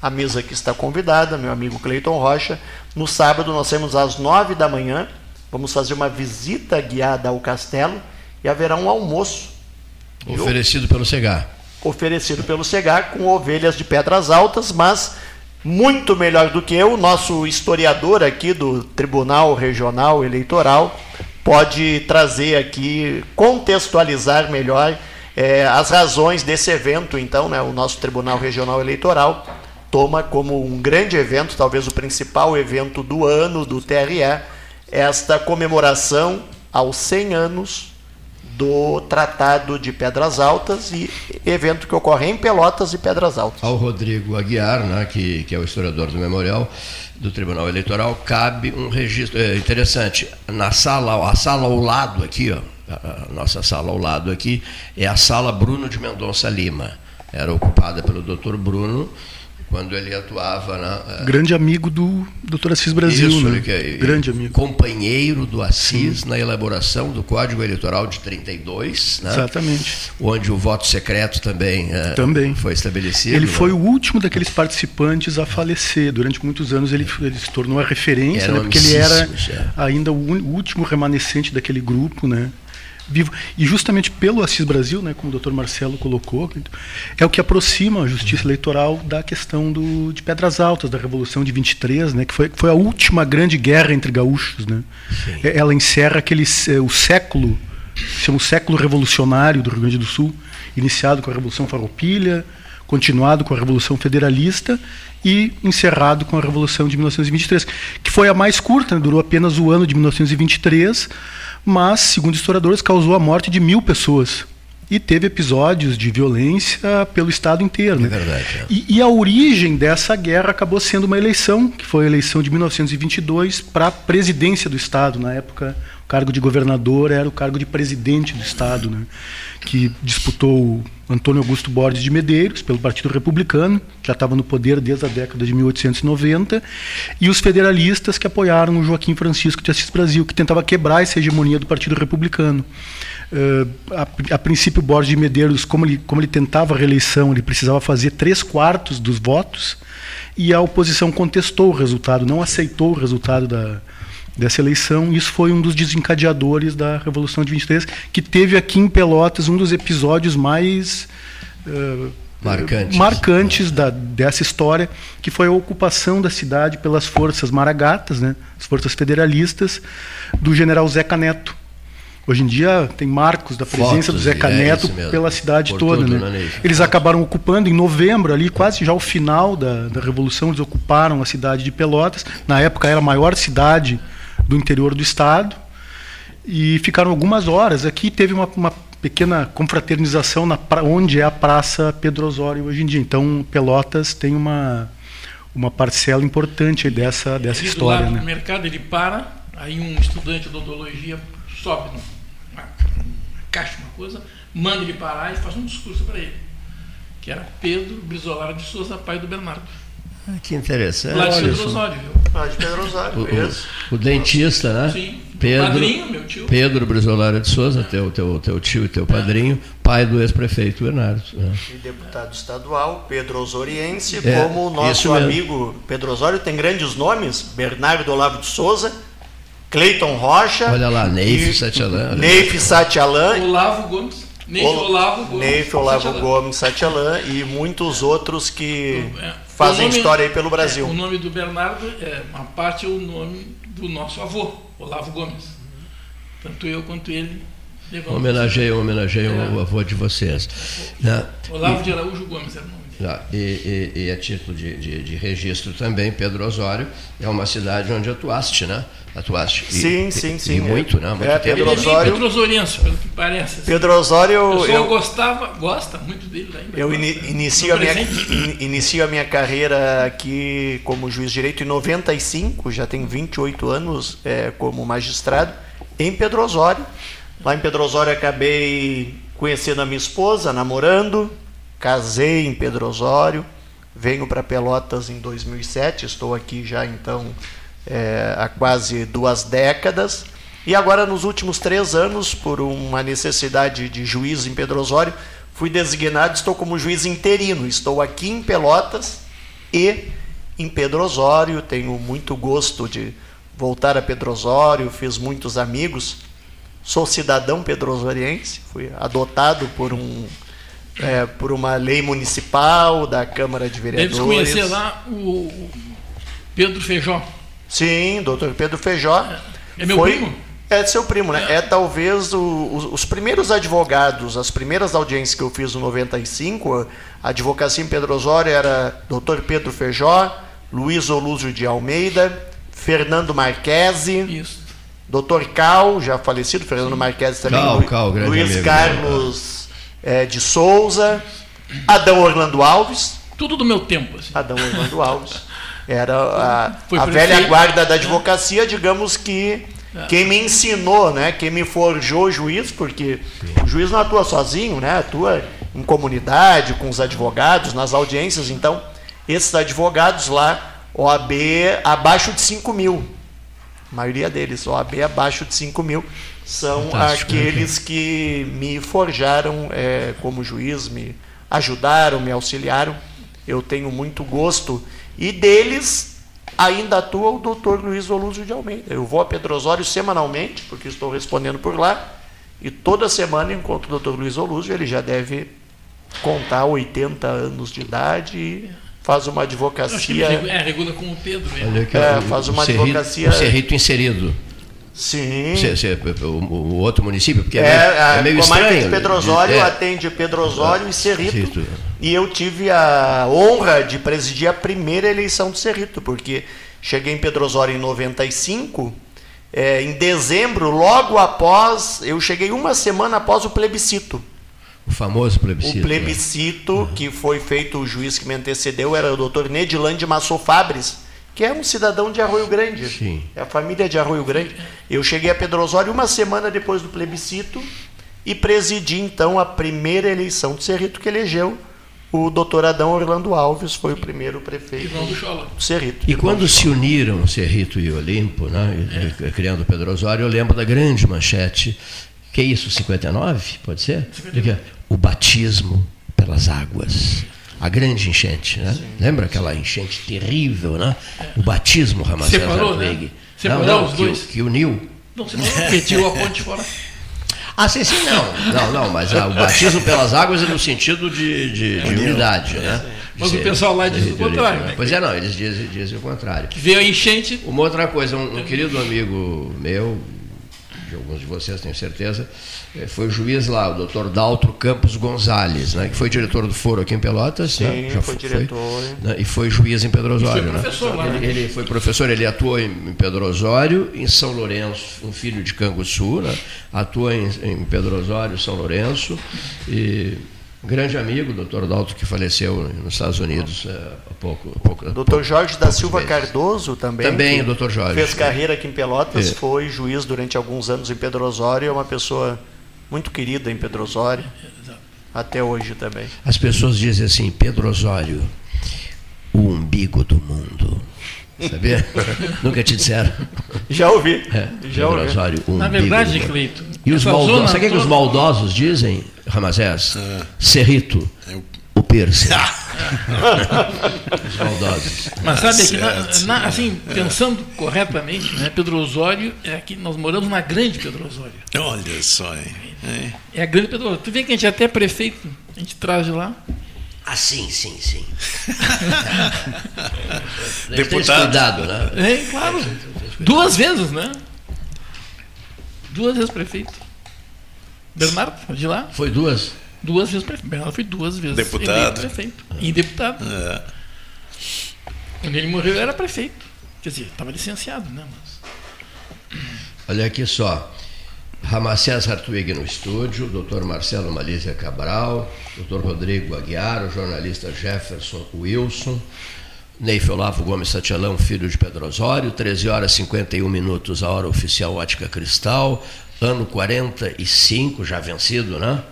a mesa que está convidada, meu amigo Cleiton Rocha, no sábado nós temos às nove da manhã, vamos fazer uma visita guiada ao castelo e haverá um almoço. Oferecido pelo CEGAR oferecido pelo Segar com ovelhas de pedras altas, mas muito melhor do que eu, nosso historiador aqui do Tribunal Regional Eleitoral pode trazer aqui, contextualizar melhor é, as razões desse evento. Então, né, o nosso Tribunal Regional Eleitoral toma como um grande evento, talvez o principal evento do ano do TRE, esta comemoração aos 100 anos do Tratado de Pedras Altas e evento que ocorre em Pelotas e Pedras Altas. Ao Rodrigo Aguiar, né, que, que é o historiador do memorial do Tribunal Eleitoral, cabe um registro é, interessante. Na sala, a sala ao lado aqui, ó, a nossa sala ao lado aqui, é a sala Bruno de Mendonça Lima. Era ocupada pelo Dr. Bruno quando ele atuava na grande amigo do Dr. Assis Brasil, Isso, né? É, grande amigo, companheiro do Assis Sim. na elaboração do Código Eleitoral de 32, né? exatamente, onde o voto secreto também, é, também. foi estabelecido. Ele né? foi o último daqueles participantes a falecer. Durante muitos anos ele, ele se tornou a referência, né? porque ele era ainda o último remanescente daquele grupo, né? Vivo. E justamente pelo Assis Brasil, né, como o doutor Marcelo colocou, é o que aproxima a justiça eleitoral da questão do, de Pedras Altas, da Revolução de 23, né, que foi, foi a última grande guerra entre gaúchos. Né? É, Ela encerra aquele, é, o século, se chama o século revolucionário do Rio Grande do Sul, iniciado com a Revolução Farroupilha, continuado com a Revolução Federalista e encerrado com a Revolução de 1923, que foi a mais curta, né, durou apenas o ano de 1923, mas, segundo historiadores, causou a morte de mil pessoas. e teve episódios de violência pelo Estado inteiro. É né? verdade. É. E, e, a origem dessa guerra acabou sendo uma eleição, que foi a eleição de 1922 para a presidência do Estado. Na época, cargo de governador era o cargo de presidente do Estado, né? que disputou Antônio Augusto Borges de Medeiros, pelo Partido Republicano, que já estava no poder desde a década de 1890, e os federalistas que apoiaram o Joaquim Francisco de Assis Brasil, que tentava quebrar essa hegemonia do Partido Republicano. Uh, a, a, princípio, Borges de Medeiros, como ele, como ele tentava a reeleição, ele precisava fazer três quartos dos votos, e a oposição contestou o resultado, não aceitou o resultado da, dessa eleição. Isso foi um dos desencadeadores da Revolução de 23, que teve aqui em Pelotas um dos episódios mais uh, marcantes, marcantes da, dessa história, que foi a ocupação da cidade pelas forças maragatas, né, as forças federalistas, do general Zeca Neto Hoje em dia tem marcos da presença Fotos, do Zeca é Neto pela cidade Por toda. tudo, né? né, Eles acabaram ocupando em novembro, ali quase já o final da, da Revolução, eles ocuparam a cidade de Pelotas. Na época era a maior cidade do interior do estado. E ficaram algumas horas. Aqui teve uma, uma pequena confraternização na onde é a Praça Pedro Osório hoje em dia. Então Pelotas tem uma, uma parcela importante dessa, dessa Aqui história. Do né? do mercado ele para, aí um estudante de odontologia sobe no caixa uma coisa, manda ele parar e faz um discurso para ele. Que era Pedro Brizolara de Souza, pai do Bernardo. Ah, que interessante. Lá de Pedro Osório, viu? Lá de Pedro Osório, o, o, o, dentista, né? Sim. Pedro, padrinho, meu tio. Pedro Brizolara de Souza, teu, teu, teu tio e teu padrinho, pai do ex-prefeito Bernardo. Né? E deputado estadual, Pedro Osoriense, É, como o nosso amigo Pedro Osório tem grandes nomes, Bernardo Olavo de Souza, Cleiton Rocha. Olha lá, Neif Satialan. Neif Satialan. Olavo Gomes. Neif Ol- Olavo Gomes. Neif Olavo Satialan. Gomes Satialan e muitos outros que É. fazem nome- história aí pelo Brasil. é, o nome do Bernardo, é, uma parte é o nome do nosso avô, Olavo Gomes. Tanto eu quanto ele levamos. Homenageia, homenageia É. o avô de vocês. Né? Olavo de Araújo Gomes era o Ah, E, e, e a título de, de, de registro também, Pedro Osório é uma cidade onde atuaste, né? Atuaste. E- Sim, e- sim, E sim. muito, né? Muito É, tempo. Pedro é Osório- petrosoriense, pelo que parece. assim. Pedro Osório, O pessoal eu, gostava, gosta muito dele ainda. eu ini- inicio, a minha, in- inicio a minha carreira aqui como juiz de direito em 95, já tenho 28 anos é, como magistrado, em Pedro Osório. Lá em Pedro Osório acabei conhecendo a minha esposa, namorando, casei em Pedro Osório, venho para Pelotas em 2007, estou aqui já então é, há quase duas décadas. E agora, nos últimos três anos, por uma necessidade de juiz em Pedro Osório, fui designado, estou como juiz interino. Estou aqui em Pelotas e em Pedro Osório. Tenho muito gosto de voltar a Pedro Osório, fiz muitos amigos. Sou cidadão pedrosoriense, fui adotado por um é, por uma lei municipal da Câmara de Vereadores. Deves conhecer lá o o Pedro Feijó. Sim, doutor Pedro Feijó. É meu foi- primo? É seu primo, né? É talvez o- os, os primeiros advogados, as primeiras audiências que eu fiz no 95, a advocacia em Pedro Osório era doutor Pedro Feijó, Luiz Olúzio de Almeida, Fernando Marquesi, Isso. doutor Cal, já falecido, Fernando Marquesi também, Cal, Lu- Cal, grande Luiz amigo, Carlos eh, de Souza, Adão Orlando Alves, Tudo do meu tempo. Assim. Adão Orlando Alves. Era a, a velha guarda da né? advocacia, digamos que É. quem me ensinou, né, quem me forjou juiz, porque o juiz não atua sozinho, né, atua em comunidade, com os advogados, nas audiências. Então, esses advogados lá, OAB abaixo de 5 mil, a maioria deles, OAB abaixo de 5 mil, são Fantástico, né, aqueles que me forjaram é, como juiz, me ajudaram, me auxiliaram. Eu tenho muito gosto. E deles ainda atua o doutor Luiz Olúzio de Almeida. Eu vou a Pedro Osório semanalmente, porque estou respondendo por lá. E toda semana encontro o doutor Luiz Olúzio. Ele já deve contar 80 anos de idade e faz uma advocacia. regu- é, regula com o Pedro. mesmo. Olha aqui, É, faz o uma Cerrito- advocacia- O Cerrito inserido. Sim. O, o outro município, porque é, É, meio, a é meio estranho. de Pedro Osório É, atende Pedro Osório e Cerrito. Cerrito. E eu tive a honra de presidir a primeira eleição do Cerrito, porque cheguei em Pedro Osório em 95, é, em dezembro, logo após, eu cheguei uma semana após o plebiscito. O famoso plebiscito. O plebiscito né? que foi feito, o juiz que me antecedeu era o doutor Nedilande Massou Fabres, que é um cidadão de Arroio Grande. Sim. É a família de Arroio Grande. Eu cheguei a Pedro Osório uma semana depois do plebiscito e presidi então a primeira eleição do Cerrito que elegeu o doutor Adão Orlando Alves, foi o primeiro prefeito do Cerrito. E quando se uniram Cerrito e Olimpo, né, é. criando Pedro Osório, eu lembro da grande manchete, que é isso, 59, pode ser? 59. O batismo pelas águas a grande enchente, né? Lembra aquela enchente terrível, né? O batismo Ramacés Separou, Né? Separou não, não, os dois. Que, que uniu. Não, separou, tirou a ponte fora. Ah, sim, sim, não. Não, não, mas ah, o batismo pelas águas é no sentido de, de, de unidade, né? Mas o pessoal lá diz o contrário. Né? Pois é, não, eles dizem, dizem o contrário. Que veio a enchente. Uma outra coisa, um, um querido amigo meu, de alguns de vocês tenho certeza, eh, foi o juiz lá, o doutor Daltro Campos Gonzalez, né, que foi diretor do foro aqui em Pelotas. Né? Sim, né, já foi, foi diretor. Né, e foi juiz em Pedro Osório. Foi professor né? lá, ele, ele, foi professor, ele atuou em Pedro Osório, em São Lourenço, um filho de Canguçu, né, atua em, em Pedro Osório, São Lourenço, e grande amigo, doutor Dalto, que faleceu nos Estados Unidos é, há pouco. Há pouco doutor Jorge da Silva meses. Cardoso também. Também, doutor Jorge. Fez carreira aqui em Pelotas, é. foi juiz durante alguns anos em Pedro Osório, é uma pessoa muito querida em Pedro Osório, até hoje também. As pessoas dizem assim, Pedro Osório, o umbigo do mundo. Sabia? Nunca te disseram. Já ouvi. É, já ouvi. Osório, um Na verdade, Cleito. E os maldosos, sabe o que, os maldosos dizem, Ramazés? Ah. Cerrito, Eu... o piercing. os maldosos. Mas sabe que, na, na, assim, pensando corretamente, né, Pedro Osório é aqui, nós moramos na grande Pedro Osório. Olha só, hein? É, é a grande Pedro Osório. Tu vê que a gente até prefeito, a gente traz de lá. Ah, sim, sim, sim. Deputado. Cuidado, né? É, claro. Duas vezes, né? Duas vezes prefeito. Bernardo, de lá? Foi duas? Duas vezes prefeito. Bernardo foi duas vezes deputado. prefeito. E deputado. É. Quando ele morreu, eu era prefeito. Quer dizer, estava licenciado, né? Mas... Olha aqui só. Ramacés Hartwig no estúdio, Dr. Marcelo Malícia Cabral, Dr. Rodrigo Aguiar, o jornalista Jefferson Wilson, Neif Olavo Gomes Satialão, filho de Pedro Osório, 13 horas e 51 minutos, a hora oficial Ótica Cristal, ano 45, já vencido, né?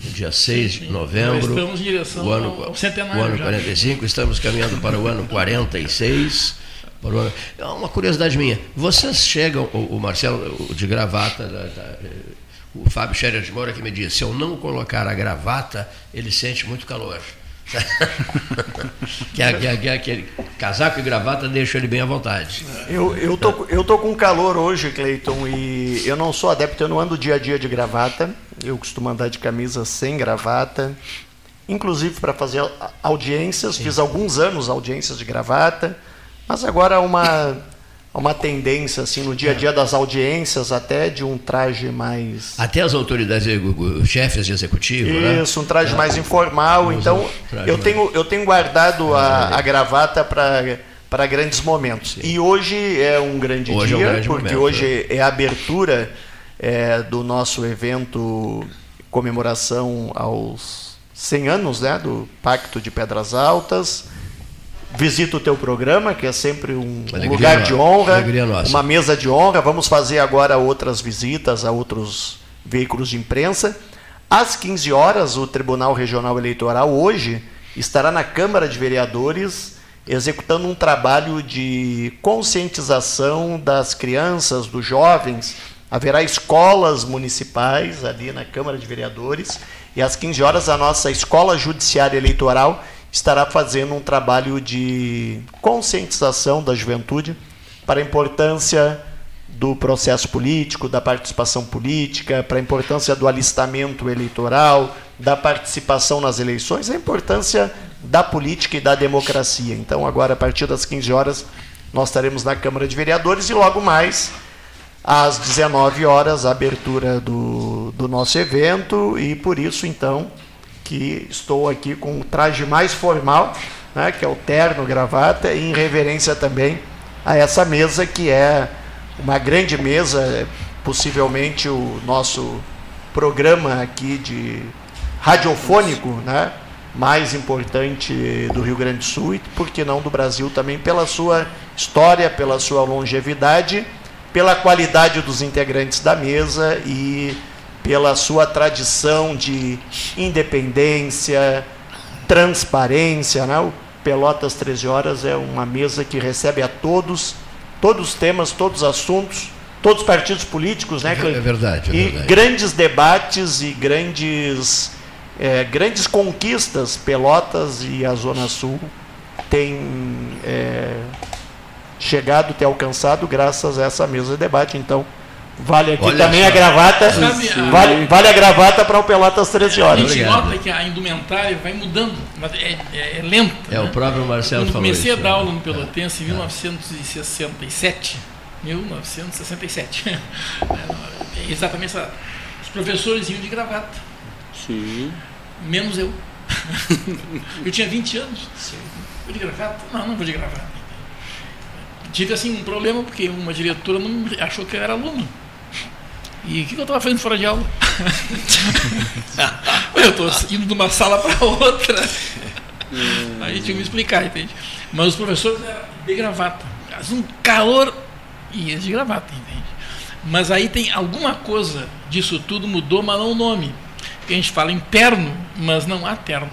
Dia 6 de novembro. Nós estamos em direção o ano, ao centenário. O ano já. 45, estamos caminhando para o ano 46. É uma curiosidade minha. Vocês chegam, o, Marcelo o de gravata, da, da, o Fábio Scherer de Moura que me disse, se eu não colocar a gravata, ele sente muito calor. Que, é, que, é, que, é, aquele casaco e gravata deixa ele bem à vontade. Eu, eu, tô, eu tô com calor hoje, Cleiton, e eu não sou adepto, eu não ando dia a dia de gravata. Eu costumo andar de camisa sem gravata. Inclusive para fazer audiências, Sim. fiz alguns anos audiências de gravata mas agora uma uma tendência assim no dia a dia das audiências até de um traje mais até as autoridades chefes de executivo né? isso né? um traje é. mais informal então um eu tenho eu tenho guardado a, a gravata para para grandes momentos e hoje é um grande hoje dia é um grande porque momento, hoje é. é a abertura é, do nosso evento comemoração aos 100 anos né do Pacto de Pedras Altas visita o teu programa, que é sempre um Alegria lugar de honra, uma mesa de honra. Vamos fazer agora outras visitas a outros veículos de imprensa. Às 15 horas, o Tribunal Regional Eleitoral hoje estará na Câmara de Vereadores executando um trabalho de conscientização das crianças, dos jovens. Haverá escolas municipais ali na Câmara de Vereadores e às 15 horas a nossa Escola Judiciária Eleitoral estará fazendo um trabalho de conscientização da juventude para a importância do processo político, da participação política, para a importância do alistamento eleitoral, da participação nas eleições, a importância da política e da democracia. Então, agora, a partir das 15 horas, nós estaremos na Câmara de Vereadores e logo mais, às 19 horas, a abertura do, do nosso evento e, por isso, então, que estou aqui com o traje mais formal, né, que é o terno, gravata, em reverência também a essa mesa que é uma grande mesa, possivelmente o nosso programa aqui de radiofônico, né? mais importante do Rio Grande do Sul e, por que não, do Brasil também, pela sua história, pela sua longevidade, pela qualidade dos integrantes da mesa e pela sua tradição de independência, transparência. Né? O Pelotas 13 Horas é uma mesa que recebe a todos, todos os temas, todos os assuntos, todos os partidos políticos, né, É verdade. É e verdade. grandes debates e grandes, é, grandes conquistas, Pelotas e a Zona Sul têm é, chegado, têm alcançado graças a essa mesa de debate. Então, vale aqui Olha também só. a gravata. Sabe, a- Vale, vale a gravata para o Pelotas 13 A horas. gente Obrigado. nota que a indumentária vai mudando, mas é, é, é lenta. É, o né? próprio Marcelo Quando falou comecei isso, a dar né? aula no Pelotense em 1967, 1967, é exatamente essa. Os professores iam de gravata, Sim. menos eu. eu tinha 20 anos. Vou de gravata? Não, não vou de gravata. Tive assim um problema porque uma diretora não achou que eu era aluno. E o que que eu estava fazendo fora de aula? eu estou indo de uma sala para outra. Aí tinha que me explicar, entende? Mas os professores eram de gravata. Um calor e eles de gravata, entende? Mas aí tem alguma coisa disso tudo mudou, mas não o nome. Porque a gente fala interno, mas não há terno.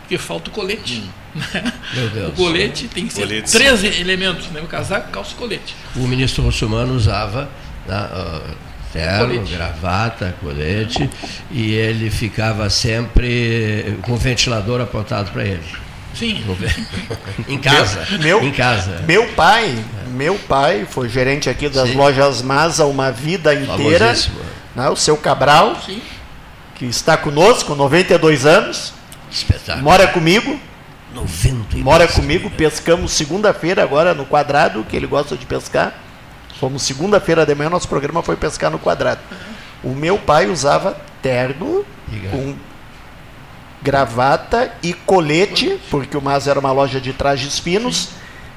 Porque falta o colete. né? Meu Deus. O colete tem que ser Colete, três elementos, né? O casaco, calça e colete. O ministro russomano usava né, ah, terno, Colete. gravata, colete, e ele ficava sempre com o ventilador apontado para ele. Sim. Em casa. Meu- em casa. Meu pai, meu pai foi gerente aqui das Sim. lojas Masa uma vida inteira. Né, o seu Cabral, Sim. que está conosco, 92 anos, Espetáculo. mora comigo, 90 e mora comigo, pescamos segunda-feira agora no quadrado, que ele gosta de pescar. Fomos segunda-feira de manhã, nosso programa foi pescar no quadrado. O meu pai usava terno com gravata e colete, porque o Mas era uma loja de trajes finos,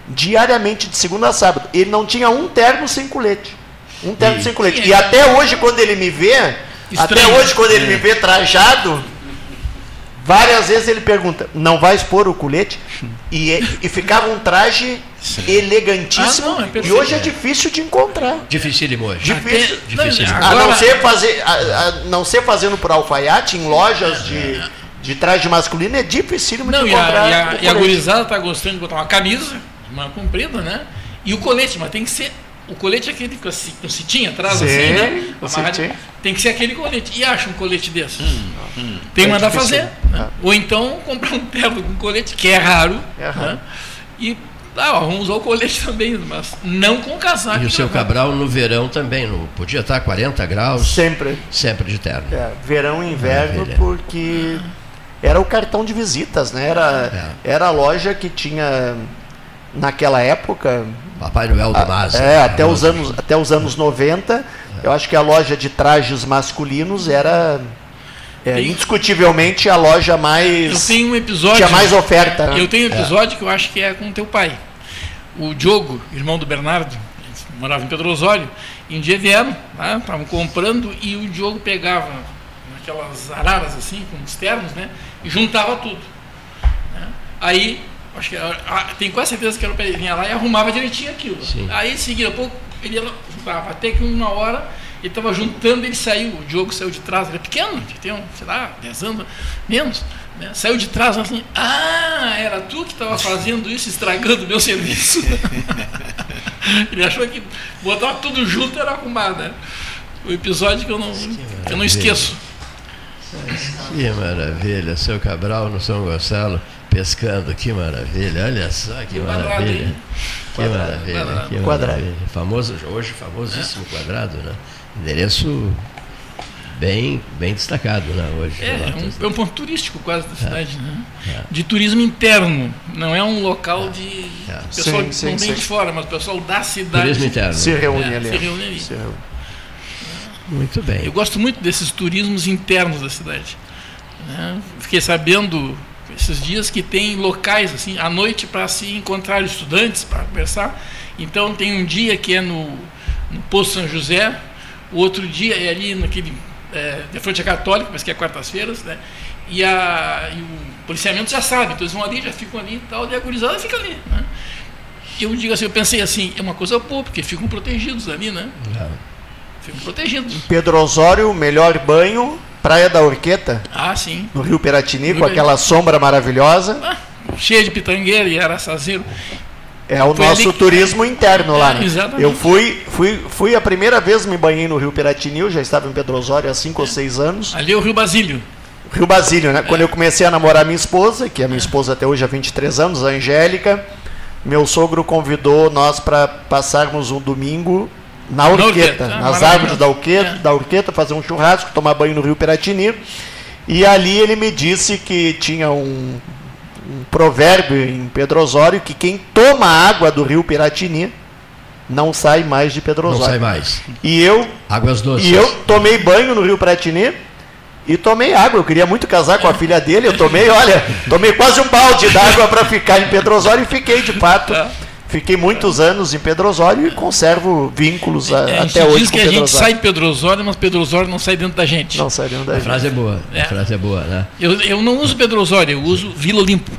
diariamente de segunda a sábado. Ele não tinha um terno sem colete. Um terno E- sem colete. E é. até hoje, quando ele me vê, até Estranho. hoje, quando ele me vê trajado, várias vezes ele pergunta: não vai expor o colete? E, é- e ficava um traje elegantíssimo. Ah, não, é e hoje é difícil de encontrar. Dificílimo hoje. Difícil. Até- não, difícil. A agora- não ser fazer, a, a não ser fazendo por alfaiate em lojas de, de traje masculino é dificílimo Não, de e a, encontrar. e a, o e a gurizada tá gostando de botar uma camisa, uma comprida, né? E o colete, mas tem que ser. O colete é aquele com ci- com citinha atrás, Sim, assim, né? o Amarrado. Tem que ser aquele colete. E acha um colete desse. Hum, Tem que É mandar difícil. fazer. né? Ou então comprar um terno com colete, que é raro. É raro. né? E ah, vamos usar o colete também, mas não com casaco. E o seu gravata. Cabral no verão também, não podia estar 40 graus, Sempre. sempre de terno. É, verão e inverno, Maravilha. porque era o cartão de visitas, né? Era, era a loja que tinha, naquela época, Papai Noel do Maza. é, até, os anos, até os anos 90, eu acho que a loja de trajes masculinos era é, indiscutivelmente a loja Eu mais. tenho um episódio. Tinha mais oferta. né? Eu tenho um episódio que eu acho que é com teu pai. O Diogo, irmão do Bernardo, morava em Pedro Osório, e um dia vieram, tá? estavam comprando e o Diogo pegava aquelas araras assim, com os ternos, né? E juntava tudo. né? Aí, acho que era- ah, tenho quase certeza que era o pai, ele vinha lá e arrumava direitinho aquilo. Sim. Aí, em seguida, pouco, ele ia lá, juntava. Até que uma hora ele estava juntando, ele saiu, o Diogo saiu de trás, ele é pequeno, tem, um, sei lá, 10 anos, menos. Né? Saiu de trás assim, ah, era tu que estava fazendo isso, estragando o meu serviço. ele achou que botar tudo junto era arrumar, né? O episódio que eu não, que eu não esqueço. Que maravilha, seu Cabral no São Gonçalo pescando, que maravilha, olha só que Quadrado, maravilha. Que maravilha, quadrado. que Quadrado. maravilha. Famoso, hoje famosíssimo quadrado, né? Endereço bem, bem destacado, né? Hoje. É, é um, é um ponto turístico quase da cidade, né? De turismo interno, não é um local de É. pessoal Sim, que sim, não vem de fora, mas o pessoal da cidade. Turismo interno. Se reúne É, ali. se reúne ali. Se reúne. Muito bem. Eu gosto muito desses turismos internos da cidade. né? Fiquei sabendo esses dias que tem locais assim à noite para se encontrar estudantes para conversar. Então tem um dia que é no, no Poço São José, o outro dia é ali naquele é, de frente à católica, mas que é quartas-feiras, né? E, a, e o policiamento já sabe, então eles vão ali, já ficam ali e tal, e a gurizada fica ali, né? Eu digo assim, eu pensei assim, é uma coisa boa, porque ficam protegidos ali, né? É. Ficam protegidos. Pedro Osório, melhor banho, Praia da Orqueta. Ah, sim. No Rio Piratini, com aquela sombra maravilhosa. Ah, cheia de pitangueira e araçazeiro. É o Foi nosso turismo interno lá, né? Exatamente. Eu fui, fui, fui a primeira vez me banhei no Rio Piratini, eu já estava em Pedro Osório há 5 é. ou 6 anos. Ali é o Rio Basílio. Rio Basílio, né? É. Quando eu comecei a namorar minha esposa, que é minha esposa até hoje há 23 anos, a Angélica, meu sogro convidou nós para passarmos um domingo na Urqueta, na nas árvores da Urqueta, é. da Urqueta, fazer um churrasco, tomar banho no Rio Piratini. E ali ele me disse que tinha um, um provérbio em Pedro Osório que quem toma água do Rio Piratini não sai mais de Pedro Osório. Não sai mais. E eu, Águas doces. E eu tomei banho no Rio Piratini e tomei água. Eu queria muito casar com a filha dele. Eu tomei, olha, tomei quase um balde d'água para ficar em Pedro Osório e fiquei de fato. Fiquei muitos anos em Pedro Osório e conservo vínculos a, é, a até hoje diz com que a gente sai em Pedro Osório, mas Pedro Osório não sai dentro da gente. Não sai dentro da a gente. A frase é boa. É. A frase é boa, né? Eu, eu não uso Pedro Osório, eu uso Vila Olimpo.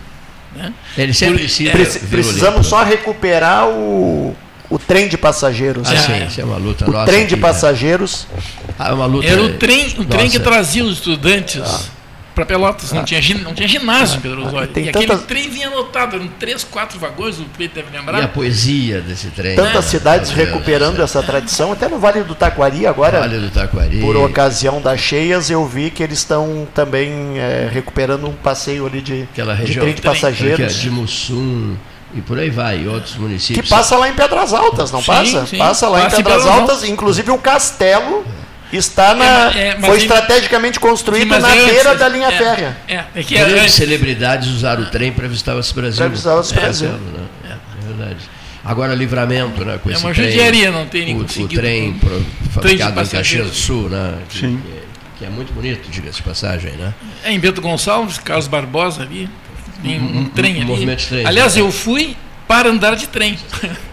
Né? Ele sempre. É, precisamos só recuperar o o trem de passageiros. Ah, sim, isso é uma luta o nossa. O trem de aqui, né? passageiros. Né? Ah, é uma luta. Era o trem, o trem que trazia os estudantes. Ah para Pelotas. Não, ah. tinha, não tinha ginásio em Pedro Osório. Tem e aquele trem vinha lotado, eram três, quatro vagões, o Pedro deve lembrar. E a poesia desse trem. Tantas é. cidades recuperando essa tradição, até no Vale do Taquari agora. Vale do Taquari. Por ocasião das cheias, eu vi que eles estão também é, recuperando um passeio ali de, Aquela região, de trem de passageiros. De Mussum. E por aí vai, outros municípios. Que passa lá em Pedras Altas, não sim, passa? Sim. Passa lá passa em Pedras Altas, inclusive um castelo está na, é, é, foi estrategicamente construído sim, na é beira da linha é, férrea. É, é que Grandes celebridades usaram o trem para visitar o Brasil. Para visitar o Brasil. Né? É, verdade. Agora livramento, né? Com é esse uma trem, judiaria, não tem nem o, o trem pro, fabricado em Caxias do Sul, né? Sim. Que, que é muito bonito, diga-se de passagem, né? É em Bento Gonçalves, Carlos Barbosa ali, tem um, um, um trem um ali. Trem, Aliás, né? eu fui para andar de trem.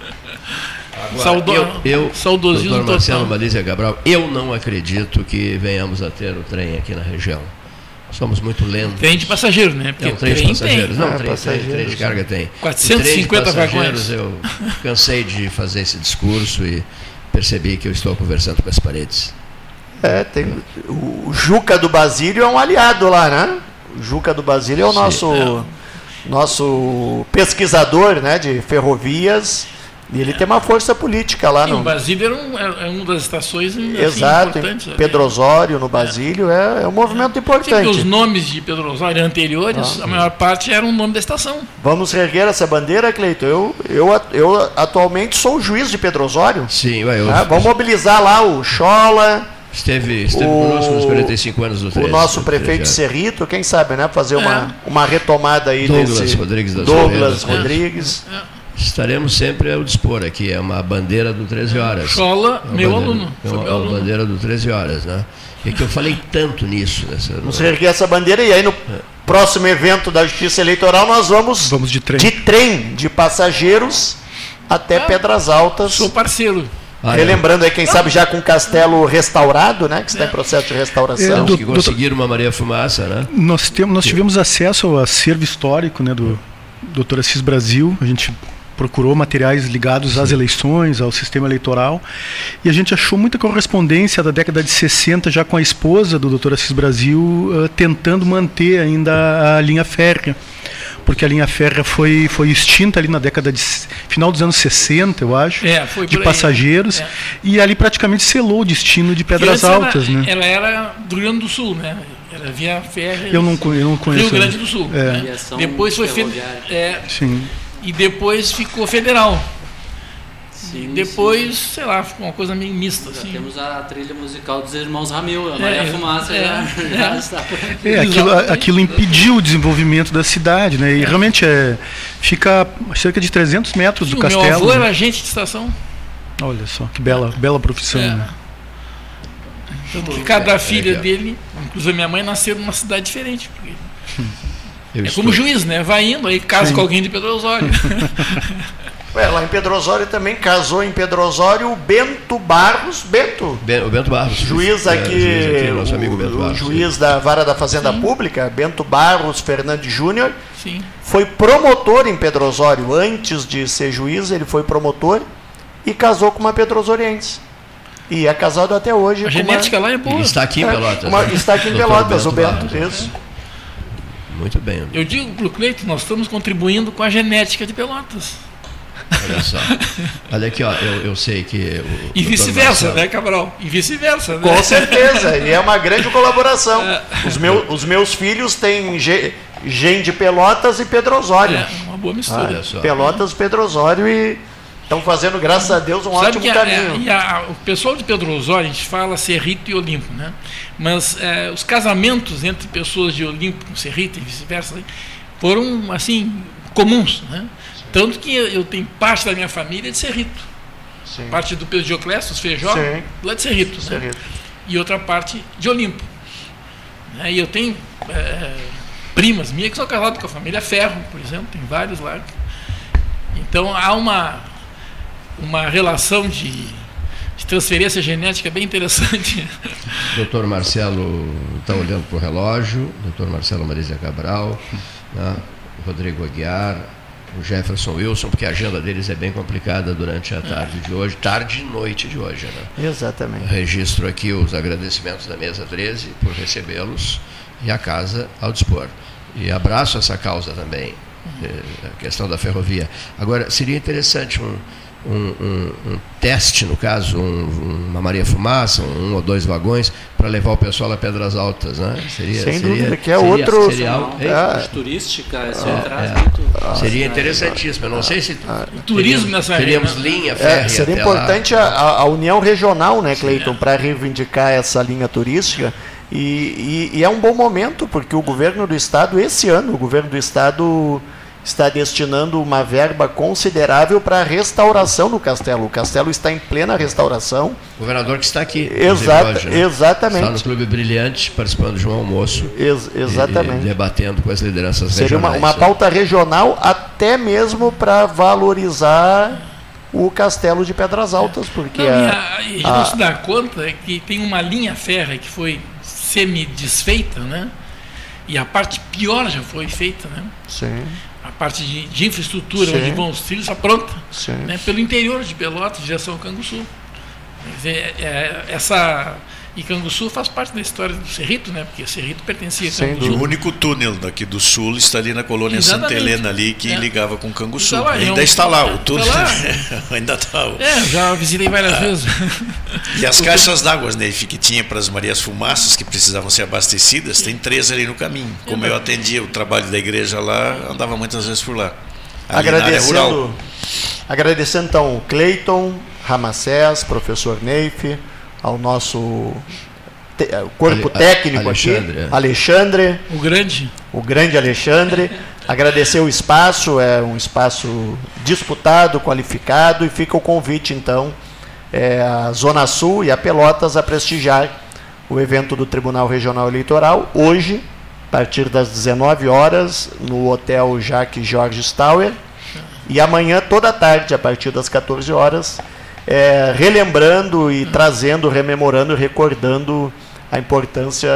Agora, Saudo... eu, eu saudosismo doutor Marcelo Malícia Cabral, eu não acredito que venhamos a ter o trem aqui na região. Somos muito lentos. Trem de passageiros, né? Porque não, trem, trem de passageiros. Tem. Não, ah, trem, passageiros. trem, de carga tem. 450 vagões. Eu cansei de fazer esse discurso e percebi que eu estou conversando com as paredes. É, tem o Juca do Basílio é um aliado lá, né? O Juca do Basílio é o nosso é. nosso pesquisador, né, de ferrovias e ele tem uma força política lá Sim, no. O Basílio é, um, é, uma das estações assim, Exato, importantes. Pedro Osório, no Basílio, é, é um movimento importante. os nomes de Pedro Osório anteriores, ah, a maior parte era o nome da estação. Vamos erguer essa bandeira, Cleito? Eu, eu, eu atualmente sou o juiz de Pedro Osório. Sim, vai. Eu... Ah, vamos mobilizar lá o Chola. Esteve, esteve o, conosco nos 45 anos do 13, O nosso prefeito de Cerrito, quem sabe, né? Fazer uma, é. uma retomada aí Douglas desse. Rodrigues da Douglas Rodrigues. É. Estaremos sempre ao dispor aqui, é uma bandeira do 13 horas. Escola, é meu bandeira, aluno. É uma, aluno. bandeira do 13 horas, né? É que eu falei tanto nisso. Nessa, vamos erguer essa bandeira e aí no é. próximo evento da Justiça Eleitoral nós vamos, vamos de, trem. de trem, de passageiros até ah, Pedras Altas. Sou parceiro. Ah, Relembrando aí, quem sabe já com o castelo restaurado, né? Que está em processo de restauração. É, do, que conseguiram uma Maria Fumaça, né? Nós, temos, nós tivemos acesso ao acervo histórico né, do Dr. Assis Brasil. A gente procurou materiais ligados às eleições, ao sistema eleitoral, e a gente achou muita correspondência da década de 60 já com a esposa do Dr. Assis Brasil uh, tentando manter ainda a linha férrea porque a linha férrea foi, foi extinta ali na década de final dos anos 60, eu acho, é, de passageiros, é. e ali praticamente selou o destino de Pedras Altas, era, né? Ela era do Rio Grande do Sul, né? Era via férrea. Eu não, eu não conheço. Rio Grande do Sul. É. Né? Depois foi feito. É, Sim e depois ficou federal. Sim, depois, sim. sei lá, ficou uma coisa meio mista. Já assim. temos a trilha musical dos Irmãos Ramil, a Maria é, Fumaça é, já, é, já está por aqui. É, aquilo, aquilo impediu o desenvolvimento da cidade, né? E é. realmente é, fica a cerca de 300 metros do castelo. Meu avô né? era agente de estação. Olha só, que bela, bela profissão. É. Né? cada filha dele, inclusive a minha mãe, nasceu numa cidade diferente. Porque... Eu é estou... como juiz, né? Vai indo, aí casa Sim. com alguém de Pedro Osório. É, lá em Pedro Osório também casou em Pedro Osório o Bento Barros. Bento. Ben, o Bento Barros. Juiz é, aqui, juiz aqui nosso amigo Bento Barros. O juiz sim. da Vara da Fazenda sim. Pública, Bento Barros Fernandes Júnior. Sim. Foi promotor em Pedro Osório. Antes de ser juiz, ele foi promotor e casou com uma pedrosoriense. E é casado até hoje. A genética uma... lá é boa. está aqui em é, Pelotas. Uma, né? Está aqui em Pelotas, Bento o Bento. Barros, isso. Muito bem. Eu digo para o Cleito, nós estamos contribuindo com a genética de Pelotas. Olha só. Olha aqui, ó, eu, eu sei que. e vice-versa, né, Cabral? E vice-versa, né? Com certeza, e é uma grande colaboração. É. Os, meu, os meus filhos têm Gen de Pelotas e Pedro Osório. É, uma boa mistura. Ah, Pelotas, Pedro Osório e estão fazendo, graças a Deus, um Sabe ótimo caminho. A, a, o pessoal de Pedro Osório, a gente fala Cerrito e Olimpo, né? Mas é, os casamentos entre pessoas de Olimpo com Cerrito e vice-versa foram, assim, comuns, né? Tanto que eu tenho parte da minha família de Cerrito. Sim. Parte do Pedro Dioclésio, os Feijó, lá de Cerrito. Né? E outra parte de Olimpo. Né? E eu tenho é, primas minhas que são casadas com a família Ferro, por exemplo, tem vários lá. Então há uma, uma relação de, de transferência genética bem interessante. Doutor Marcelo está olhando para o relógio, doutor Marcelo Marisa Cabral, né? Rodrigo Aguiar, o Jefferson Wilson, porque a agenda deles é bem complicada durante a tarde de hoje, tarde e noite de hoje. Né? Exatamente. Registro aqui os agradecimentos da mesa 13 por recebê-los e a casa ao dispor. E abraço essa causa também, eh, a questão da ferrovia. Agora, seria interessante um, um, um, um teste, no caso, uma Maria Fumaça, um, ou dois vagões, para levar o pessoal a Pedras Altas, né? Seria, Sem seria, dúvida, que é seria, outro... Seria, é, turística, é, é, Seria interessantíssimo, eu não sei se... turismo nessa Teríamos linha férrea é, Seria importante a, a, união regional, né, Cleiton, para reivindicar essa linha turística, e, e, e é um bom momento, porque o governo do Estado, esse ano, o governo do Estado está destinando uma verba considerável para a restauração do castelo. O castelo está em plena restauração. O governador que está aqui. Exata, hoje, né? Exatamente. Está no Clube Brilhante, participando de um almoço. Ex exatamente. E, e debatendo com as lideranças Seria regionais. Seria uma, uma pauta regional até mesmo para valorizar o castelo de Pedras Altas, porque não, a, a, gente não se dá conta que tem uma linha férrea que foi semi-desfeita, né? E a parte pior já foi feita, né? Sim a parte de, de infraestrutura, Sim. onde vão os trilhos, está pronta. Né, pelo interior de Pelotas, direção Canguçu. Dizer, é, essa e Canguçu faz parte da história do Cerrito, né? Porque Cerrito pertencia a Canguçu. O único túnel daqui do sul está ali na colônia Exatamente. Santa Helena ali que é. ligava com Canguçu. Está lá, ainda é um, está lá o túnel. Está lá. ainda está. É, já visitei várias ah. vezes. E as caixas d'água, né, que tinha para as Marias Fumaças que precisavam ser abastecidas, tem três ali no caminho. Como eu atendia o trabalho da igreja lá, andava muitas vezes por lá. agradecendo, agradecendo então Cleiton, Ramacés, professor Neif, ao nosso te, eh, corpo Ale, técnico Alexandre, aqui, é. Alexandre. O grande. O grande Alexandre. Agradecer o espaço, é um espaço disputado, qualificado, e fica o convite, então, é, a Zona Sul e a Pelotas a prestigiar o evento do Tribunal Regional Eleitoral, hoje, a partir das 19 horas, no Hotel Jacques Jorge Stauer, e amanhã, toda a tarde, a partir das 14 horas, é, relembrando e trazendo, rememorando, recordando a importância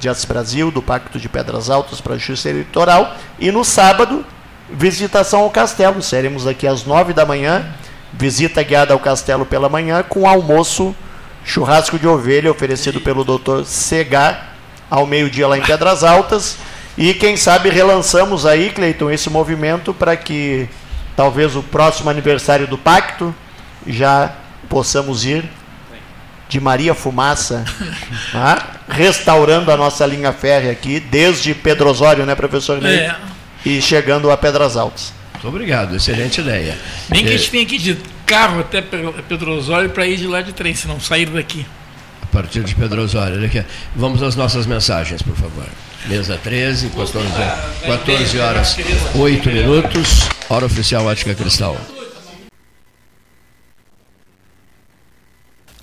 de As Brasil, do Pacto de Pedras Altas para a Justiça Eleitoral. E no sábado, visitação ao castelo. Seremos aqui às nove da manhã, visita guiada ao castelo pela manhã, com almoço, churrasco de ovelha oferecido pelo Dr. Segar ao meio-dia lá em Pedras Altas. E quem sabe relançamos aí, Cleiton, esse movimento para que talvez o próximo aniversário do pacto já possamos ir de Maria Fumaça, tá? restaurando a nossa linha férrea aqui, desde Pedro Osório, né, professor Ney? É. E chegando a Pedras Altas. Muito obrigado, excelente ideia. Nem que a gente tenha que ir de carro até Pedro Osório para ir de lá de trem, se não sair daqui. A partir de Pedro Osório. Vamos às nossas mensagens, por favor. Mesa 13, 14, 14 horas, 8 minutos, hora oficial Ótica Cristal.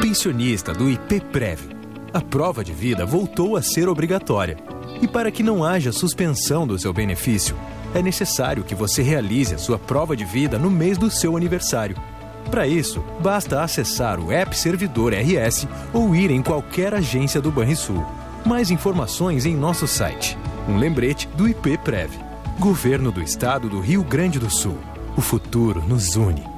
Pensionista do IPPREV. A prova de vida voltou a ser obrigatória. E para que não haja suspensão do seu benefício, é necessário que você realize a sua prova de vida no mês do seu aniversário. Para isso, basta acessar o App Servidor RS ou ir em qualquer agência do Banrisul. Mais informações em nosso site. Um lembrete do IPPREV. Governo do Estado do Rio Grande do Sul. O futuro nos une.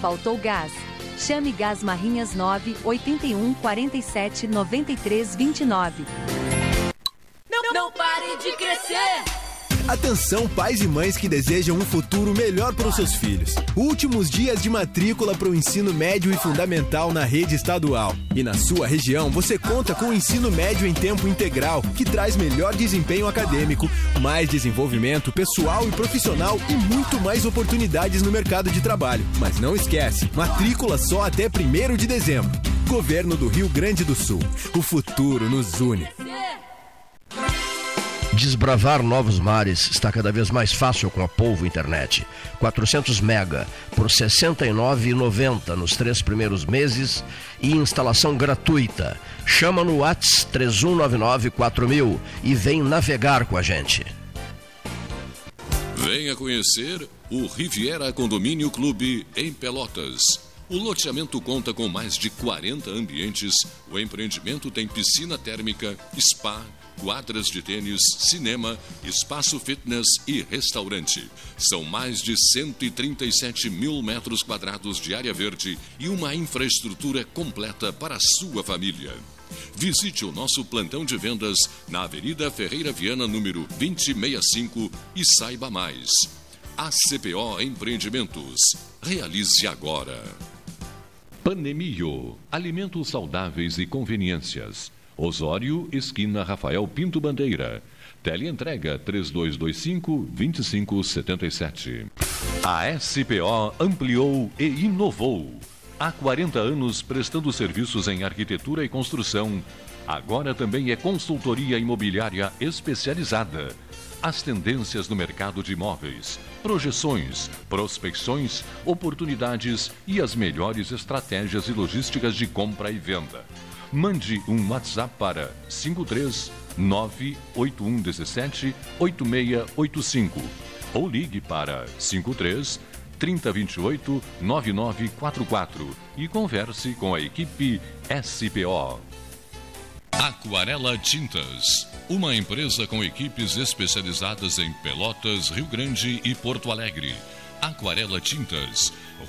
Faltou gás? Chame Gás Marrinhas 9 81 47 93 29. Não, não pare de crescer! Atenção, pais e mães que desejam um futuro melhor para os seus filhos. Últimos dias de matrícula para o ensino médio e fundamental na rede estadual. E na sua região, você conta com o ensino médio em tempo integral, que traz melhor desempenho acadêmico, mais desenvolvimento pessoal e profissional e muito mais oportunidades no mercado de trabalho. Mas não esquece, matrícula só até 1 de dezembro. Governo do Rio Grande do Sul. O futuro nos une. Desbravar novos mares está cada vez mais fácil com a Polvo Internet. 400 mega por R$ 69,90 nos três primeiros meses e instalação gratuita. Chama no Whats 31994000 e vem navegar com a gente. Venha conhecer o Riviera Condomínio Clube em Pelotas. O loteamento conta com mais de 40 ambientes. O empreendimento tem piscina térmica, spa, quadras de tênis, cinema, espaço fitness e restaurante. São mais de 137 mil metros quadrados de área verde e uma infraestrutura completa para a sua família. Visite o nosso plantão de vendas na Avenida Ferreira Viana, número 2065 e saiba mais. ACPO Empreendimentos. Realize agora. Panemio. Alimentos saudáveis e conveniências. Osório, esquina Rafael Pinto Bandeira. Teleentrega 3225-2577. A SPO ampliou e inovou. Há 40 anos prestando serviços em arquitetura e construção. Agora também é consultoria imobiliária especializada. As tendências no mercado de imóveis, projeções, prospecções, oportunidades e as melhores estratégias e logísticas de compra e venda mande um WhatsApp para 53 98117 8685 ou ligue para 53 3028 9944 e converse com a equipe SPO. Aquarela Tintas, uma empresa com equipes especializadas em Pelotas, Rio Grande e Porto Alegre. Aquarela Tintas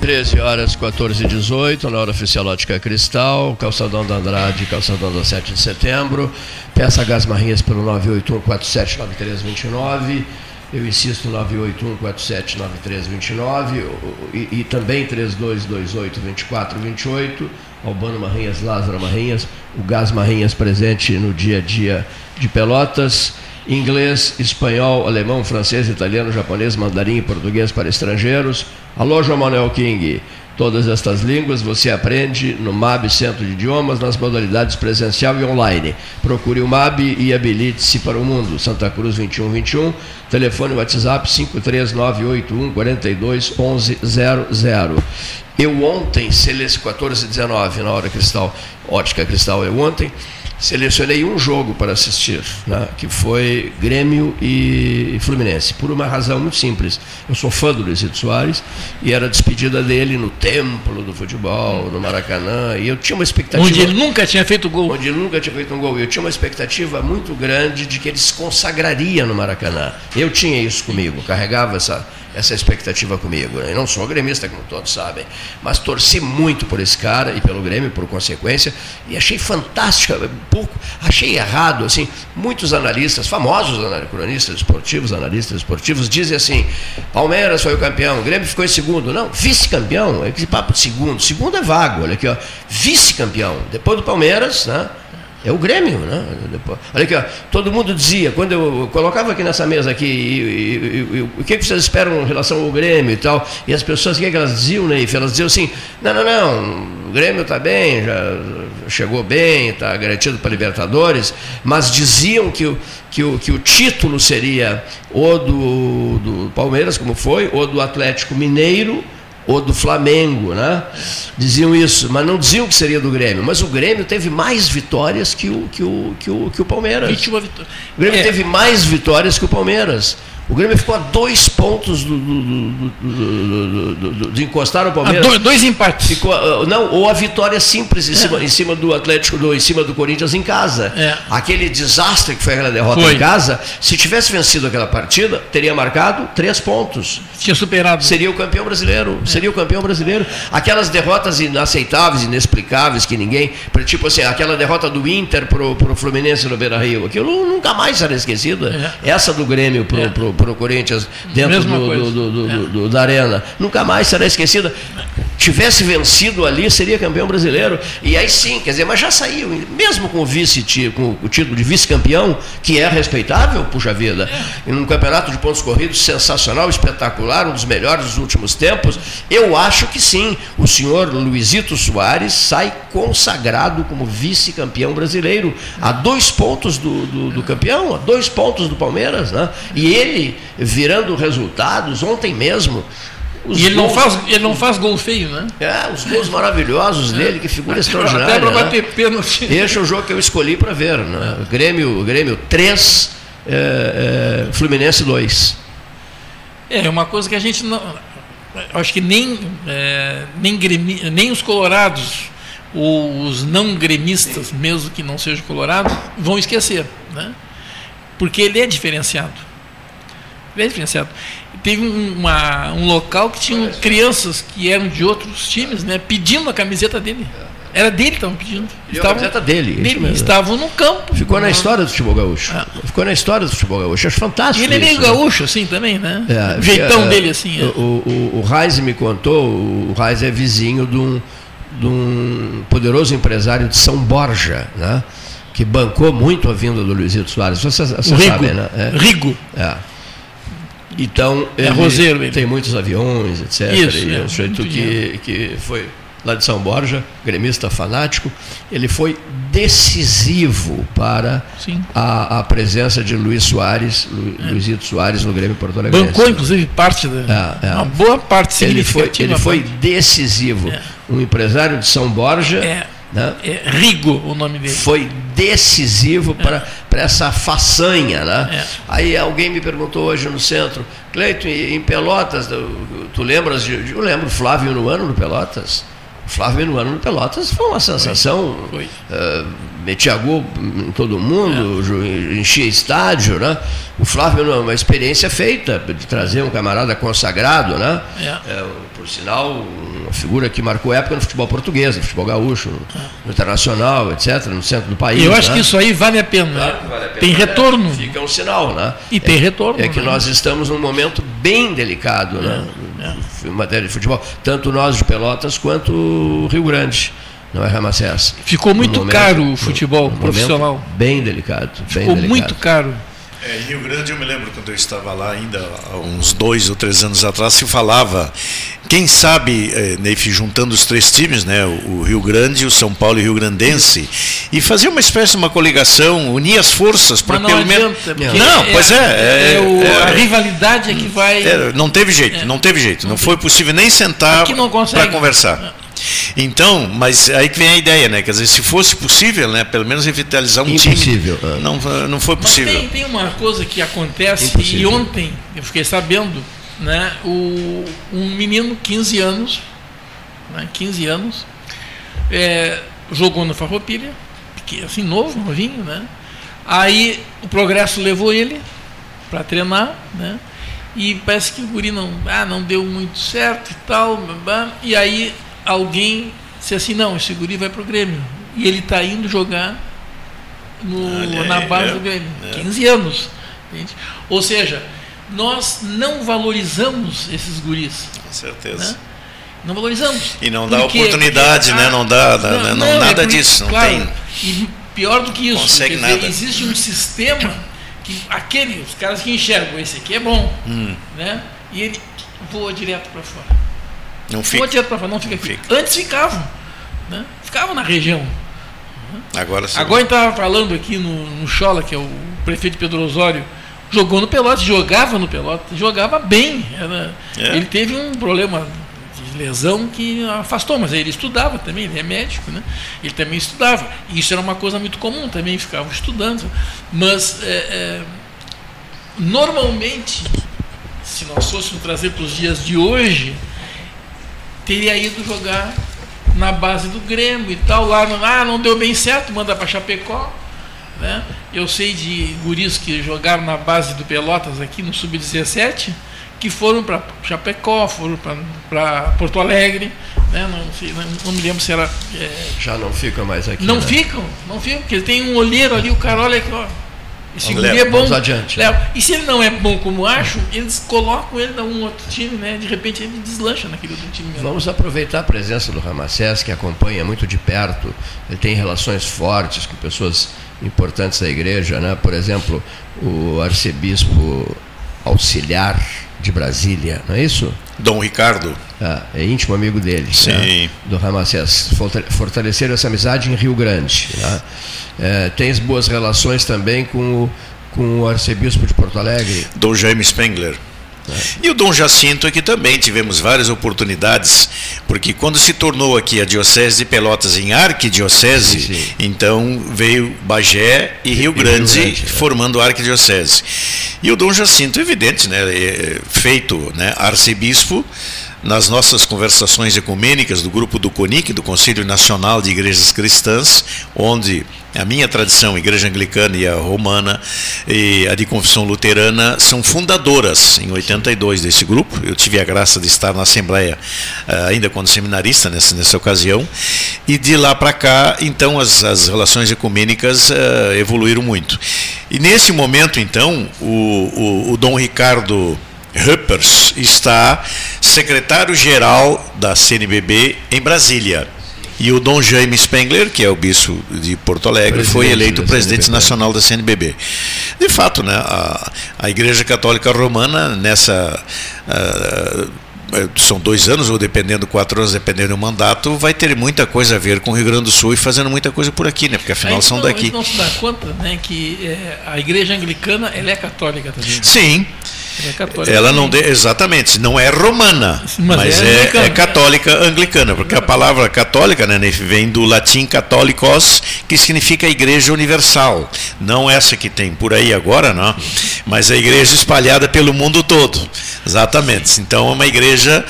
13 horas 14 e 18, na hora oficial Ótica Cristal, Calçadão da Andrade, Calçadão da 7 de setembro. Peça Gás Marrinhas pelo 981-479329. Eu insisto, 981-479329 e, e também 3228-2428. Albano Marrinhas, Lázaro Marrinhas, o Gás Marrinhas presente no dia a dia de Pelotas inglês, espanhol, alemão, francês, italiano, japonês, mandarim e português para estrangeiros. Alô, João Manuel King. Todas estas línguas você aprende no MAB Centro de Idiomas nas modalidades presencial e online. Procure o MAB e habilite-se para o mundo. Santa Cruz 2121, telefone WhatsApp 53981 42 1100. Eu ontem, CLS 1419, na hora cristal, ótica cristal, eu ontem, selecionei um jogo para assistir, né, que foi Grêmio e Fluminense, por uma razão muito simples. Eu sou fã do Luizito Soares e era a despedida dele no templo do futebol, no Maracanã, e eu tinha uma expectativa. Onde ele nunca tinha feito gol. Onde ele nunca tinha feito um gol. Eu tinha uma expectativa muito grande de que ele se consagraria no Maracanã. Eu tinha isso comigo, carregava essa essa expectativa comigo. Né? Eu não sou gremista, como todos sabem, mas torci muito por esse cara e pelo Grêmio, por consequência, e achei fantástico, pouco, achei errado, assim, muitos analistas, famosos cronistas esportivos, analistas esportivos, dizem assim, Palmeiras foi o campeão, o Grêmio ficou em segundo. Não, vice-campeão, é que papo de segundo, segundo é vago, olha aqui, ó, vice-campeão, depois do Palmeiras, né? É o Grêmio, né? Olha aqui, ó, todo mundo dizia, quando eu colocava aqui nessa mesa aqui, e, e, e, o que, vocês esperam em relação ao Grêmio e tal, e as pessoas, o que, que elas diziam, né? Elas diziam assim, não, não, não, o Grêmio está bem, já chegou bem, está garantido para Libertadores, mas diziam que, que, o, que o título seria ou do, do Palmeiras, como foi, ou do Atlético Mineiro, ou do Flamengo, né? Diziam isso, mas não diziam que seria do Grêmio. Mas o Grêmio teve mais vitórias que o, que o, que o, que o Palmeiras. O Grêmio é. teve mais vitórias que o Palmeiras. O Grêmio ficou a dois pontos do, do, do, de encostar o Palmeiras. Dois, dois, empates. Ficou, ah, não, ou a vitória simples em, é. cima, em cima do Atlético, do, em cima do Corinthians em casa. É. Aquele desastre que foi aquela derrota foi. em casa, se tivesse vencido aquela partida, teria marcado três pontos. Tinha superado. Seria o campeão brasileiro. É. Seria o campeão brasileiro. Aquelas derrotas inaceitáveis, inexplicáveis, que ninguém. Tipo assim, aquela derrota do Inter pro, pro Fluminense no Beira Rio, aquilo nunca mais será esquecida. É. Essa do Grêmio pro, é. pro para o Corinthians dentro do, do, do, é. da arena. Nunca mais será esquecida. Tivesse vencido ali, seria campeão brasileiro. E aí sim, quer dizer, mas já saiu, mesmo com o vice com o título de vice-campeão, que é respeitável, puxa vida, é. num campeonato de pontos corridos sensacional, espetacular, um dos melhores dos últimos tempos, eu acho que sim, o senhor Luizito Soares sai consagrado como vice-campeão brasileiro, a dois pontos do, do, do campeão, a dois pontos do Palmeiras, né? E ele virando resultados ontem mesmo. e ele, gols, não faz, ele não faz gol feio, né? É, os gols maravilhosos dele, que figura extraordinária. Até para né? bater pênalti. Este é o jogo que eu escolhi para ver. Né? Grêmio, Grêmio 3, é, é, Fluminense 2. É, uma coisa que a gente não. Acho que nem, é, nem, gremi, nem os colorados, ou os não gremistas, mesmo que não sejam colorados, vão esquecer. Né? Porque ele é diferenciado bem diferenciado. Teve um, uma, um local que tinha crianças que eram de outros times, né, pedindo a camiseta dele. Era dele que estavam pedindo. Estavam, a camiseta dele. dele estavam no campo. Ficou na história do futebol gaúcho. É. Ficou na história do futebol gaúcho. Acho fantástico. E ele é meio né? gaúcho, assim, também, né? É, o jeitão é, dele, assim. É. O, o, o Reis me contou, o Reis é vizinho de um, de um poderoso empresário de São Borja, né? Que bancou muito a vinda do Luizito Soares. Você, você Rigo. sabe, né? É. Rigo. É. Então, é roseiro, ele. tem muitos aviões, etc. Isso, e é, um sujeito que, que foi lá de São Borja, gremista fanático, ele foi decisivo para a, a, presença de Luiz Soares, Lu, é. Luizito Soares no Grêmio Porto Alegre. Bancou, inclusive, parte da. É, é. Uma boa parte Ele foi, ele foi decisivo. É. Um empresário de São Borja. Né? É Rigo o nome dele. Foi decisivo é. para, para essa façanha. Né? É. Aí alguém me perguntou hoje no centro, Cleiton, em Pelotas, tu lembras de. Eu lembro Flávio no ano no Pelotas. Flávio Minuano no Pelotas foi uma sensação foi. Foi. Uh, metia gol em todo mundo, é. enchia estádio, né? O Flávio é uma experiência feita de trazer um camarada consagrado, né? É. É, por sinal, uma figura que marcou época no futebol português, no futebol gaúcho, no, no internacional, etc., no centro do país. Eu acho né? que isso aí vale a pena. Claro, vale a pena tem retorno. Fica um sinal, né? E tem retorno. É que né? nós estamos num momento bem delicado, né? Em matéria de futebol, tanto nós de Pelotas quanto o Rio Grande não é Ramacés. Ficou muito momento, caro o futebol profissional. Bem delicado. Bem Ficou delicado. muito caro. É, em Rio Grande, eu me lembro quando eu estava lá, ainda há uns dois ou três anos atrás, se falava, quem sabe, eh, Neif, juntando os três times, né, o, Rio Grande, o São Paulo e o Rio Grandense, e fazer uma espécie de uma coligação, unir as forças para pelo menos. Não, é, pois é. é, é, o, é a rivalidade é que vai. É, não teve jeito, não teve jeito. Não, não foi possível nem sentar para conversar. Então, mas aí que vem a ideia, né? Quer dizer, se fosse possível, né? Pelo menos revitalizar um Impossível. time. É. Não, não foi possível. Mas tem, tem uma coisa que acontece, Impossível. e ontem eu fiquei sabendo, né? O, um menino, 15 anos, né, 15 anos, é, jogou no Farroupilha, assim, novo, novinho, né? Aí o progresso levou ele para treinar, né? E parece que o guri não, ah, não deu muito certo e tal, e aí alguém disse assim, não, esse guri vai pro Grêmio. E ele está indo jogar no, na base é, do Grêmio. É. 15 anos. Entende? Ou seja, nós não valorizamos esses guris. Com certeza. Né? Não valorizamos. E não dá porque, oportunidade, porque, né? Não dá, não, não, não nada é disso. Não claro, tem. E pior do que isso, consegue dizer, nada. existe um sistema que aquele, os caras que enxergam esse aqui é bom, hum. né? E ele voa direto para fora. Não fica. Não adianta para não fica aqui. Fica. Antes ficavam, né? Ficavam na região. Agora sim. Agora estava falando aqui no, no Chola, que é o prefeito Pedro Osório, jogou no Pelotas, jogava no Pelotas, jogava bem. Era, é. Ele teve um problema de lesão que afastou, mas ele estudava também, ele é médico, né? Ele também estudava. E isso era uma coisa muito comum, também ficava estudando. Mas é, é, normalmente, se nós fôssemos trazer para os dias de hoje, teria ido jogar na base do Grêmio e tal, lá, ah, não deu bem certo, manda para Chapecó. Né? Eu sei de guris que jogaram na base do Pelotas aqui no Sub-17, que foram para Chapecó, foram para Porto Alegre, né? não, sei, não, não, me lembro se era. É... Já não ficam mais aqui. Não né? ficam, não ficam, porque tem um olheiro ali, o cara olha aqui, ó esse guri é bom. Adiante. Léo, e se ele não é bom como acho, eles colocam ele num outro time, né? De repente ele deslancha naquele outro time. Mesmo. Vamos aproveitar a presença do Ramacés, que acompanha muito de perto. Ele tem relações fortes com pessoas importantes da igreja, né? Por exemplo, o arcebispo auxiliar de Brasília, não é isso? Dom Ricardo. Ah, é íntimo amigo dele? Sim. Né? do Ramacés. Fortaleceram essa amizade em Rio Grande. Né? É, tens boas relações também com o, com o arcebispo de Porto Alegre? Dom Jaime Spengler. É. E o Dom Jacinto aqui também tivemos várias oportunidades, porque quando se tornou aqui a Diocese de Pelotas em arquidiocese, sim, sim. então veio Bagé e Rio Grande, Rio Grande é. formando a arquidiocese. E o Dom Jacinto, evidente, né, é, feito né, arcebispo, nas nossas conversações ecumênicas do grupo do CONIC, do Conselho Nacional de Igrejas Cristãs, onde a minha tradição, a Igreja Anglicana e a Romana e a de Confissão Luterana são fundadoras em 82 desse grupo. Eu tive a graça de estar na Assembleia eh, ainda quando seminarista nessa, nessa ocasião. E de lá para cá, então, as, as relações ecumênicas uh, evoluíram muito. E nesse momento, então, o, o, o Dom Ricardo Ruppers está secretário-geral da CNBB em Brasília. E o Dom Jaime Spengler, que é o bispo de Porto Alegre, presidente foi eleito presidente CNBB. nacional da CNBB. De fato, né, a, a Igreja Católica Romana, nessa. Uh, são dois anos, ou dependendo, quatro anos, dependendo do mandato, vai ter muita coisa a ver com o Rio Grande do Sul e fazendo muita coisa por aqui, né? Porque afinal são daqui. não se dá conta né, que é, a igreja anglicana ela é católica também. Sim. É católica. Ela não de, exatamente, não é romana, mas, mas é, é, é, católica anglicana, porque a palavra católica né, vem do latim católicos, que significa igreja universal. Não essa que tem por aí agora, não, mas a igreja espalhada pelo mundo todo. Exatamente. Então é uma igreja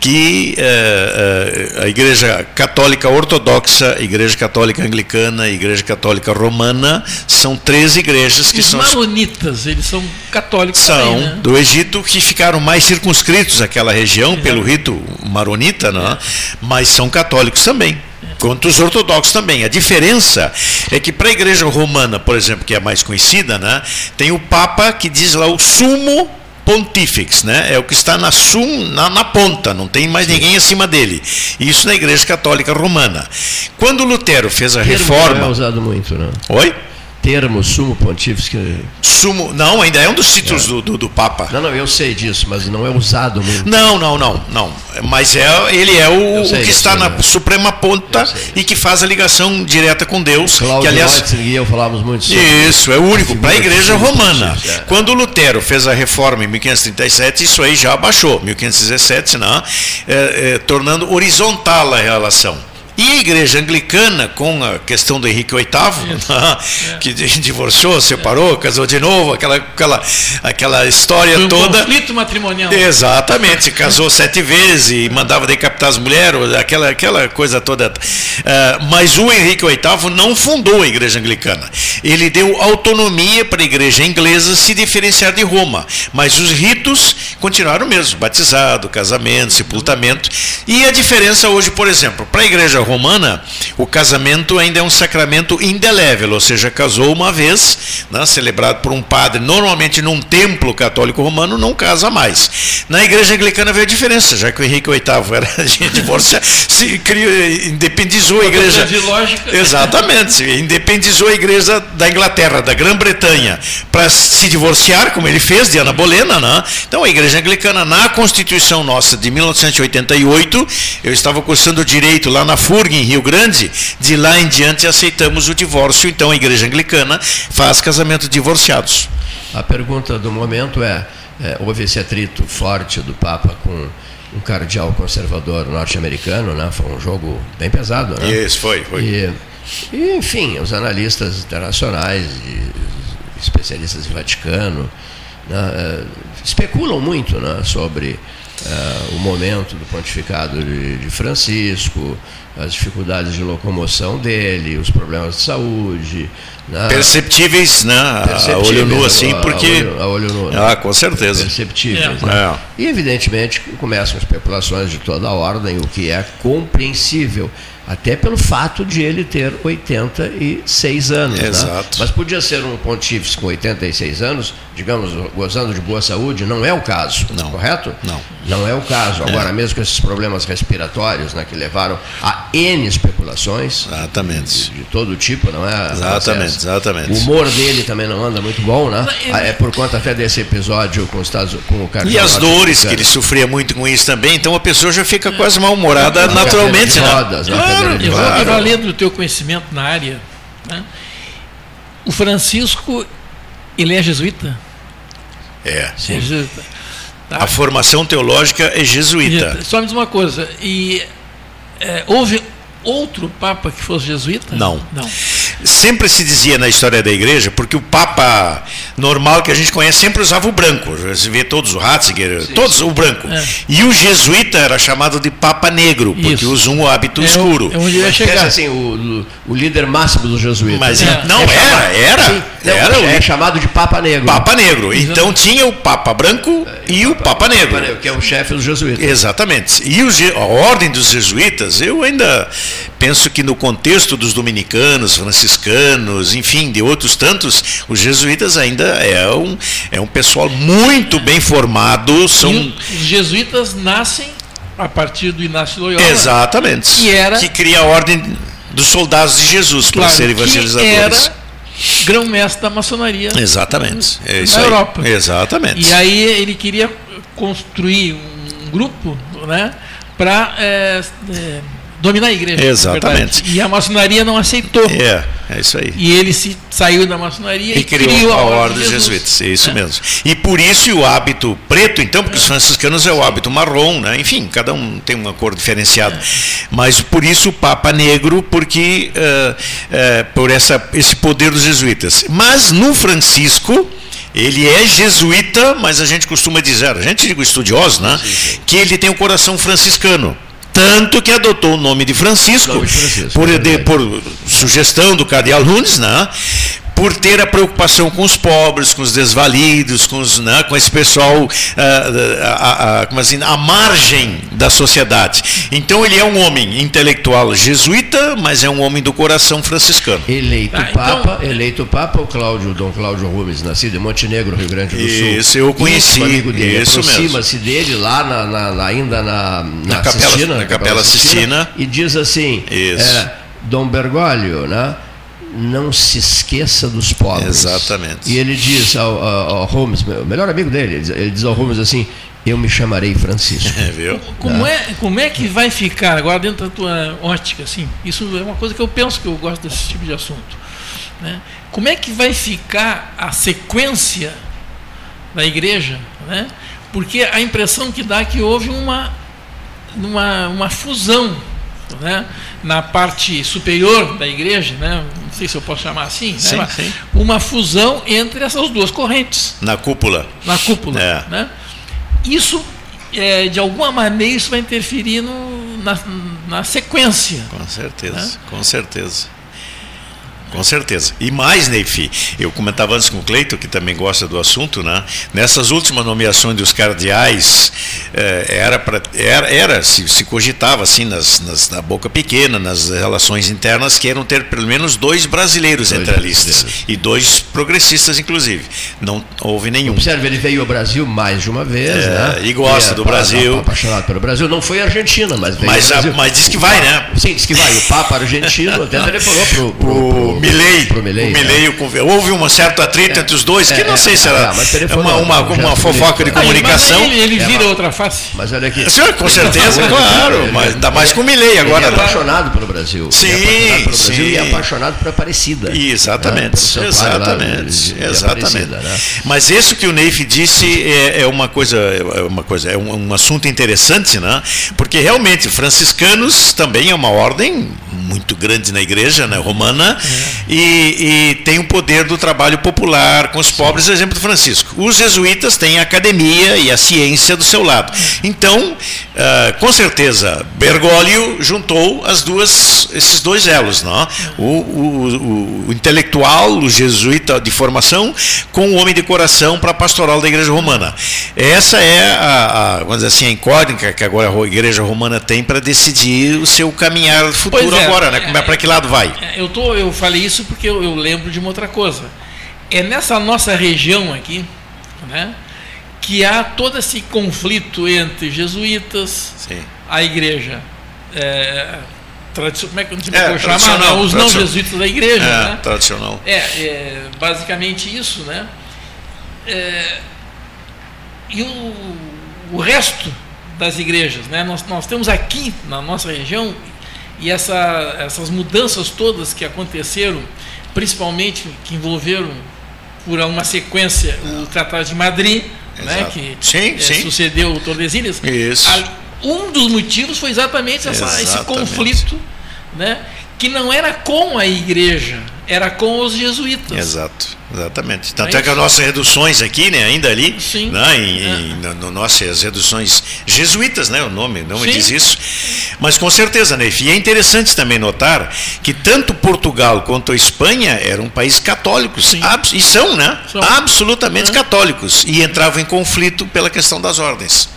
que é, é, a igreja católica ortodoxa, igreja católica anglicana, igreja católica romana são três igrejas que Os são maronitas, eles são católicos são também, né? do Egito que ficaram mais circunscritos àquela região pelo rito maronita, né? mas são católicos também quanto os ortodoxos também. A diferença é que para a igreja romana, por exemplo, que é a mais conhecida, né, tem o Papa que diz lá o sumo pontífex, né? É o que está na, sum, na, na ponta, não tem mais Sim. ninguém acima dele. Isso na Igreja Católica Romana. Quando Lutero fez a reforma. Não é usado muito, não. Oi? Termo sumo pontífice? Sumo, não, ainda é um dos títulos é. do, do, do, Papa. Não, não, eu sei disso, mas não é usado muito. Não, não, não, não. Mas é, ele é o, o que isso, está na Suprema Ponta e que faz a ligação direta com Deus. Cláudio que aliás, e eu falávamos muito sobre Isso, é o único para a Igreja Romana. É. Quando Lutero fez a reforma em 1537, isso aí já abaixou, 1517, não, é, é, tornando horizontal a relação. E a igreja anglicana, com a questão do Henrique VIII, né, que divorciou, separou, casou de novo, aquela, aquela, aquela história um toda. conflito matrimonial. Exatamente, casou sete vezes e mandava decapitar as mulheres, aquela, aquela coisa toda. Uh, mas o Henrique VIII não fundou a igreja anglicana. Ele deu autonomia para a igreja inglesa se diferenciar de Roma. Mas os ritos continuaram mesmo: batizado, casamento, sepultamento. E a diferença hoje, por exemplo, para a igreja romana, o casamento ainda é um sacramento indelével, ou seja, casou uma vez, né, celebrado por um padre, normalmente num templo católico romano, não casa mais. Na igreja anglicana veio a diferença, já que o Henrique VIII era divorciado, se criou, independizou a igreja. De lógica. Exatamente, independizou a igreja da Inglaterra, da Grã-Bretanha, para se divorciar, como ele fez de Ana Bolena. Né? Então a igreja anglicana, na Constituição nossa de 1988, eu estava cursando direito lá na FU, FURG, em Rio Grande, de lá em diante aceitamos o divórcio, então a Igreja Anglicana faz casamento divorciados. A pergunta do momento é, é houve esse atrito forte do Papa com um cardeal conservador norte-americano, né? Foi um jogo bem pesado, né? Isso, foi, foi. E, e enfim, os analistas internacionais, especialistas do Vaticano, né, é, especulam muito né, sobre uh, o momento do pontificado de, de Francisco, as dificuldades de locomoção dele, os problemas de saúde. Né? Perceptíveis, né? Perceptíveis, a olho nu, assim, porque. A olho, a nu, né? Ah, com certeza. Perceptíveis. É. Né? É. E, evidentemente, começam especulações de toda ordem, o que é compreensível. Até pelo fato de ele ter 86 anos. Né? Exato. Né? Mas podia ser um pontífice com 86 anos, digamos, gozando de boa saúde, não é o caso. Não. Correto? Não. Não é o caso. É. Agora, mesmo com esses problemas respiratórios né, que levaram a N especulações. Exatamente. De, de todo tipo, não é? Exatamente, exatamente. O humor dele também não anda muito bom, né? É por conta até desse episódio com, os Estados, com o cardeal. E as dores que ele sofria muito com isso também, então a pessoa já fica quase mal-humorada naturalmente. Né? Rodas, né? Claro, eu claro. valendo do teu conhecimento na área, né? o Francisco, ele é jesuíta? É. Sim. É jesuíta. Tá. A formação teológica é jesuíta. Só me diz uma coisa, e é, houve outro Papa que fosse jesuíta? Não. Não. Sempre se dizia na história da igreja, porque o Papa normal que a gente conhece sempre usava o branco. Você vê todos, o Ratzinger, sim, todos sim. o branco. É. E o jesuíta era chamado de Papa Negro, porque Isso. usam o hábito é escuro. É onde ia chegar. assim, o, o, líder máximo dos jesuítas. Mas é. não é era, era. Sim, era é, chamado de Papa Negro. Papa Negro. Então tinha o Papa Branco é, e, o Papa, Papa Negro. Papa Negro. Que é o chefe dos jesuítas. Exatamente. E os, a ordem dos jesuítas, eu ainda penso que no contexto dos dominicanos, franciscanos, enfim, de outros tantos, os jesuítas ainda é um, é um pessoal muito bem formado. São... os jesuítas nascem a partir do Inácio Loyola. Exatamente. Que, era... que cria a ordem dos soldados de Jesus claro, para serem evangelizadores. grão-mestre da maçonaria. Exatamente. É na aí. Europa. Exatamente. E aí ele queria construir um grupo né, para é, é, dominar a igreja. Exatamente. E a maçonaria não aceitou. É, é isso aí. E ele se saiu da maçonaria e, e criou, criou a, ordem dos jesuítas. É isso é. mesmo. E por isso o hábito preto, então, porque é. os franciscanos é o hábito marrom, né? Enfim, cada um tem uma cor diferenciada. É. Mas por isso o Papa negro, porque uh, uh, por essa, esse poder dos jesuítas. Mas no Francisco ele é jesuíta, mas a gente costuma dizer, a gente digo estudioso, né? Que ele tem o coração franciscano tanto que adotou o nome de Francisco, Francisco por, de, por sugestão do cardeal Nunes, né? Por ter a preocupação com os pobres, com os desvalidos, com, os, né, com esse pessoal ah, a, a, como assim, à margem da sociedade. Então ele é um homem intelectual jesuíta, mas é um homem do coração franciscano. Eleito ah, Papa, então... eleito Papa, o Cláudio, Dom Cláudio Rubens, nascido em Montenegro, Rio Grande do Sul. Isso, eu conheci. amigo dele, aproxima-se dele lá na, na, ainda na, na, na Capela, Sistina, na Capela Sistina, e diz assim, é, Dom Bergoglio, né? Não se esqueça dos pobres. Exatamente. E ele diz ao, ao, ao Holmes, o melhor amigo dele, ele diz ao Holmes assim: Eu me chamarei Francisco. É, viu? Como, é, como é que vai ficar agora dentro da tua ótica? Assim, isso é uma coisa que eu penso que eu gosto desse tipo de assunto. Né? Como é que vai ficar a sequência da igreja? Né? Porque a impressão que dá é que houve uma, uma, uma fusão né? na parte superior da igreja, né? não sei se eu posso chamar assim, né? sim, sim. uma fusão entre essas duas correntes. Na cúpula. Na cúpula. É. Né? Isso, é, de alguma maneira, isso vai interferir no, na, na sequência. Com certeza, né? com certeza. Com certeza. E mais, Neifi, eu comentava antes com o Cleito, que também gosta do assunto, né? nessas últimas nomeações dos cardeais, eh, era, pra, era, era se, se cogitava assim, nas, nas, na boca pequena, nas relações internas, que eram ter pelo menos dois brasileiros dois entre a lista, e dois progressistas, inclusive. Não houve nenhum. Observe, ele veio ao Brasil mais de uma vez, é, né? E gosta e do Brasil. Apaixonado pelo Brasil. Não foi a Argentina, mas veio mas, a, mas diz que vai, né? Sim, diz que vai. O Papa argentino até telefonou pro, pro, pro, Milley, pro Milley, o Milley né? houve um certo atrito é, entre os dois, que é, não sei se era é, uma, uma, uma fofoca de comunicação. Ele, ele vira outra face. Mas olha aqui. Senhor, com certeza, claro. Mas ainda mais com o Milley agora. Ele é apaixonado pelo Brasil. Sim, é sim. E é apaixonado por Aparecida. Exatamente, né? exatamente, exatamente. Né? Mas isso que o Neif disse é, é uma coisa, é uma coisa, é um, um assunto interessante, né? Porque realmente franciscanos também é uma ordem muito grande na igreja, né, romana, é. E, e, tem o poder do trabalho popular com os pobres, exemplo do Francisco. Os jesuítas têm a academia e a ciência do seu lado. Então, uh, com certeza, Bergoglio juntou as duas, esses dois elos, não? O, o, o, o intelectual, o jesuíta de formação, com o homem de coração para a pastoral da igreja romana. Essa é a, a vamos dizer assim, a incógnita que agora a igreja romana tem para decidir o seu caminhar futuro é, agora, né? É, para que lado vai? É, eu, tô, eu falei isso porque eu, eu lembro de uma outra coisa. É nessa nossa região aqui, né? que há todo esse conflito entre jesuítas, Sim. a igreja é, tradicional, como é que eu é, chamar? Não, os não jesuítas da igreja. É, né? tradicional. É, é, basicamente isso, né? É, e o, o resto das igrejas, né? Nós, nós temos aqui na nossa região e essa, essas mudanças todas que aconteceram, principalmente que envolveram por uma sequência o Tratado de Madrid, né, que sim, é, sim. sucedeu o Tordesilhas. Isso. um dos motivos foi exatamente, essa, exatamente. esse conflito, né, que não era com a igreja, era com os jesuítas. Exato, exatamente. Tanto é, é que as nossas reduções aqui, né, ainda ali, Sim. Né, em, é. em, no, no, nossas reduções jesuítas, né, o nome não me diz isso, mas com certeza, né, e é interessante também notar que tanto Portugal quanto a Espanha eram países católicos, e são, né, são. absolutamente é. católicos, e entravam em conflito pela questão das ordens.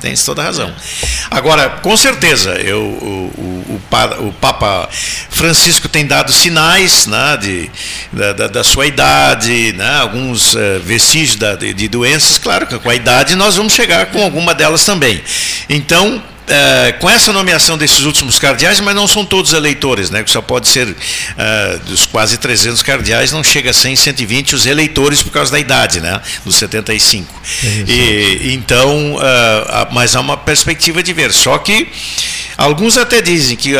Tem toda a razão. Agora, com certeza, eu, o, o, o, Papa Francisco tem dado sinais né, de, da, da, sua idade, né, alguns uh, vestígios de, de doenças. Claro que com a idade nós vamos chegar com alguma delas também. Então, Uh, com essa nomeação desses últimos cardeais, mas não são todos eleitores, né? Que só pode ser uh, dos quase 300 cardeais, não chega a 100, 120 os eleitores por causa da idade, né? Dos 75. É e, então, uh, mas há uma perspectiva de ver. Só que Alguns até dizem que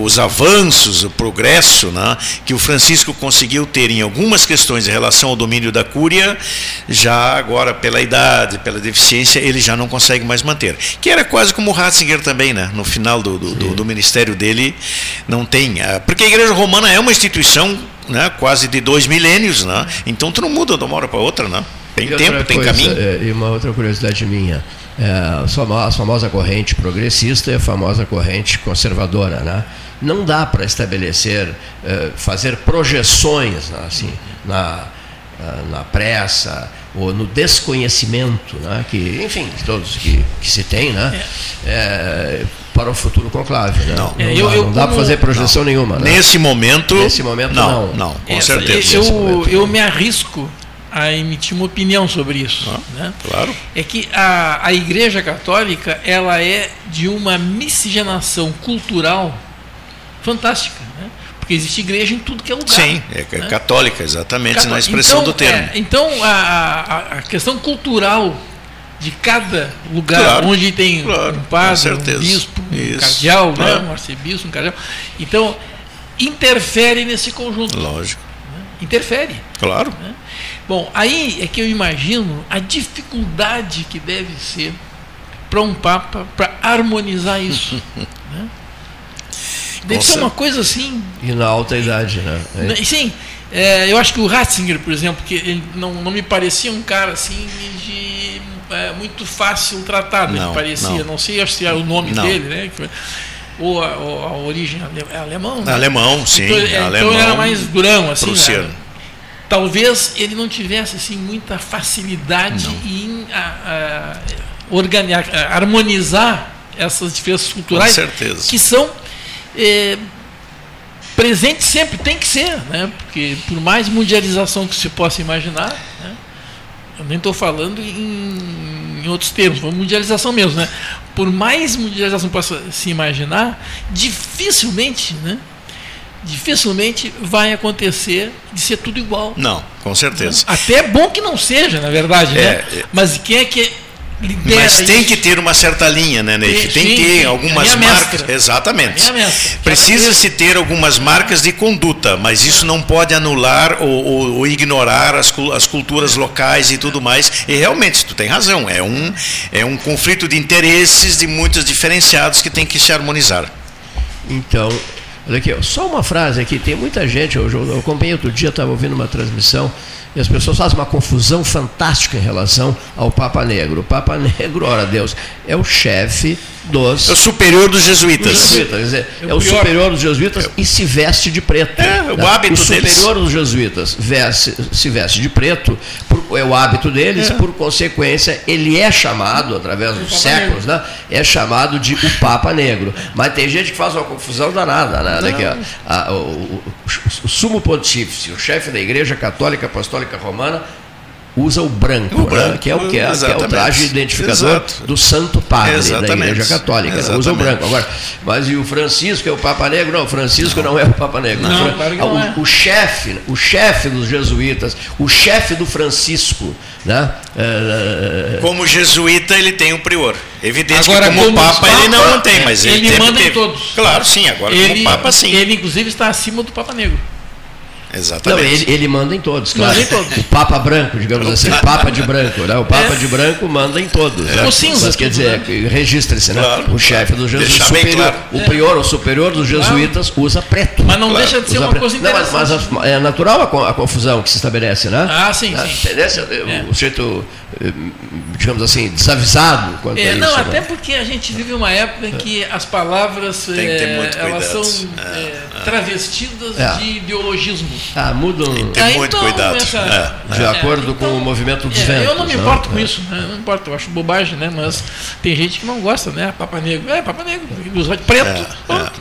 os avanços, o progresso né, que o Francisco conseguiu ter em algumas questões em relação ao domínio da cúria, já agora pela idade, pela deficiência, ele já não consegue mais manter. Que era quase como o Ratzinger também, né? no final do, do, do, do ministério dele, não tem. Ah, porque a Igreja Romana é uma instituição né, quase de dois milênios, né? então tu não muda de uma hora para outra. Né? Tem e tempo, tem coisa, caminho. É, e uma outra curiosidade minha. É, a famosa corrente progressista e a famosa corrente conservadora. Né? Não dá para estabelecer, é, fazer projeções né, assim, na, na pressa ou no desconhecimento, né, que, enfim, todos que, que se tem, né, é, para o futuro conclave. Né? Não, não, eu, eu, não dá para fazer projeção não. nenhuma. Né? Nesse momento, Nesse momento não. Não, não com certeza. Eu, eu me arrisco a emitir uma opinião sobre isso. Ah, né? Claro. É que a, a Igreja Católica ela é de uma miscigenação cultural fantástica. Né? Porque existe igreja em tudo que é lugar. Sim, é né? católica, exatamente, Cató na expressão então, do termo. É, então, a, a, a, questão cultural de cada lugar claro, onde tem claro, um padre, um bispo, um cardeal, né? um arcebispo, um cardeal. Então, interfere nesse conjunto. Lógico. Né? Interfere. Claro. Né? Bom, aí é que eu imagino a dificuldade que deve ser para um Papa para harmonizar isso. né? Deve ser uma coisa assim. E na alta idade, né? É. Sim. É, eu acho que o Ratzinger, por exemplo, que ele não, não me parecia um cara assim de é, muito fácil tratado, não, ele parecia. Não, não sei se é o nome não. dele, né? Ou a, ou a origem é alemão. Né? Alemão, sim. Então, é, alemão, então era mais durão, assim. Né? talvez ele não tivesse assim muita facilidade em a, a, a, harmonizar essas diferenças culturais que são é, presentes sempre, tem que ser, né? porque por mais mundialização que se possa imaginar, né? eu nem estou falando em, em, outros termos, mundialização mesmo, né? por mais mundialização que possa se imaginar, dificilmente, né? dificilmente vai acontecer de ser tudo igual. Não, com certeza. Até é bom que não seja, na verdade, né? é, né? Mas quem é que mas tem que ter uma certa linha, né, Neif? Tem, que ter algumas marcas. Mestra. Exatamente. Precisa-se ter algumas marcas de conduta, mas isso não pode anular ou, ou, ou, ignorar as, as culturas locais e tudo mais. E realmente, tu tem razão, é um, é um conflito de interesses de muitos diferenciados que tem que se harmonizar. Então, Olha aqui, só uma frase aqui, tem muita gente, eu, eu acompanhei outro dia, estava ouvindo uma transmissão, e as pessoas fazem uma confusão fantástica em relação ao Papa Negro. O Papa Negro, ora Deus, é o chefe dos. É o superior dos jesuítas. Dos jesuítas quer dizer, é, é o, superior dos jesuítas é. e se veste de preto. É, o tá? hábito O superior deles. dos jesuítas veste, se veste de preto, por, é o hábito deles, é. por consequência, ele é chamado, através dos séculos, né, é chamado de o Papa Negro. Mas tem gente que faz uma confusão danada. Né? Daqui, a, o, o, o, sumo pontífice, o chefe da Igreja Católica Apostólica Romana, usa o branco, o branco né? que, é o, que, é, que é o traje identificador Exato. do Santo Padre Exatamente. da Igreja Católica. Né? Usa o branco. Agora, mas e o Francisco é o Papa Negro? Não, o Francisco não, não é o Papa Negro. Não, o, claro o, é. o, chefe, o chefe dos jesuítas, o chefe do Francisco, né? É, como jesuíta ele tem o um prior. Evidente agora, que como, como Papa, Papa, ele não tem, mas ele, ele manda em todos. Claro, sim. Agora ele, como Papa sim. Ele inclusive está acima do Papa Negro. Exatamente. Não, ele, ele, manda em todos, claro. Manda em todos. O Papa Branco, digamos assim, Papa de Branco, né? O Papa é. de Branco manda em todos. É. Né? O cinza. Mas quer dizer, né? registre-se, né? Claro. O chefe dos jesuítas, superior, claro. o prior, o superior dos jesuítas claro. usa preto. Mas não claro. deixa de ser usa uma preto. coisa interessante. Não, mas, mas, é natural a, a, confusão que se estabelece, né? Ah, sim, ah, sim. É. O jeito, digamos assim, desavisado quanto é, a isso. Não, né? até porque a gente vive uma época em que as palavras é, elas são é, travestidas de ideologismo. Ah, mudam tem é, muito então, cuidado. Essa, é, de é, acordo então, com o movimento dos ventos. Eu não me importo com isso, né? não importa, eu acho bobagem, né? Mas tem gente que não gosta, né? Papa Negro. É, Papa Negro, usar de preto.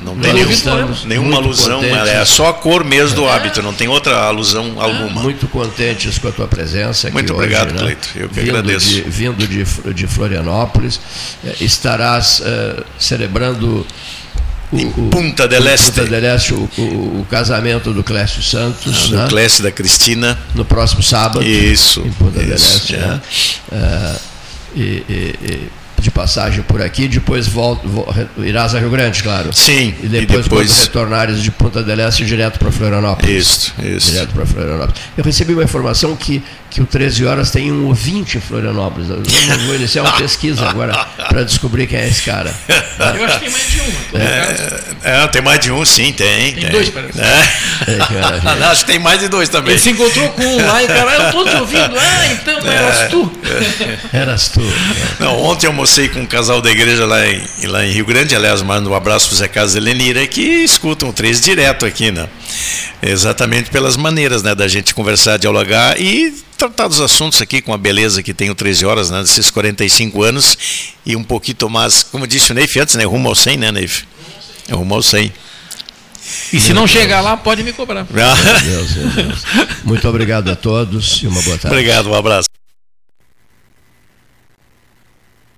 não tem nenhum, nenhuma alusão, é só a cor mesmo do hábito, não tem outra alusão alguma. Muito contentes com a tua presença. Muito obrigado, hoje, né? Cleito. Eu que agradeço. De, vindo de, de Florianópolis, estarás uh, celebrando em Punta del Este. Punta del Este, o, o, o casamento do Clécio Santos. Ah, do né? Clécio da Cristina. No próximo sábado. Isso. Em Punta isso, del Este. Né? Uh, e, e, e de passagem por aqui, depois volta, irás a Rio Grande, claro. Sim. E depois, e depois... quando retornares de Ponta del Este, direto para Florianópolis. Isso, isso. Direto para Florianópolis. Eu recebi uma informação que, que o 13 Horas tem um ouvinte em Florianópolis. Eu vou iniciar uma pesquisa agora para descobrir quem é esse cara. Eu acho que tem mais de um. É, é, tem mais de um, sim, tem. Tem, tem. dois, parece. É. É, acho que tem mais de dois também. Ele se encontrou com um lá e cara, eu estou te ouvindo. Ah, então eras tu. Eras tu. Não, ontem eu almocei com um casal da igreja lá em, lá em Rio Grande, aliás, mando um abraço para o Zé Carlos e Lenira, que escutam três direto aqui, né? Exatamente pelas maneiras né, da gente conversar, dialogar e tratar dos assuntos aqui com a beleza que tem o 13 horas, né, desses 45 anos e um pouquinho mais, como disse o Neif antes, né, rumo ao 100, né, Neif? É rumo ao 100. E se não chegar lá, pode me cobrar. Deus, Deus. Muito obrigado a todos e uma boa tarde. Obrigado, um abraço.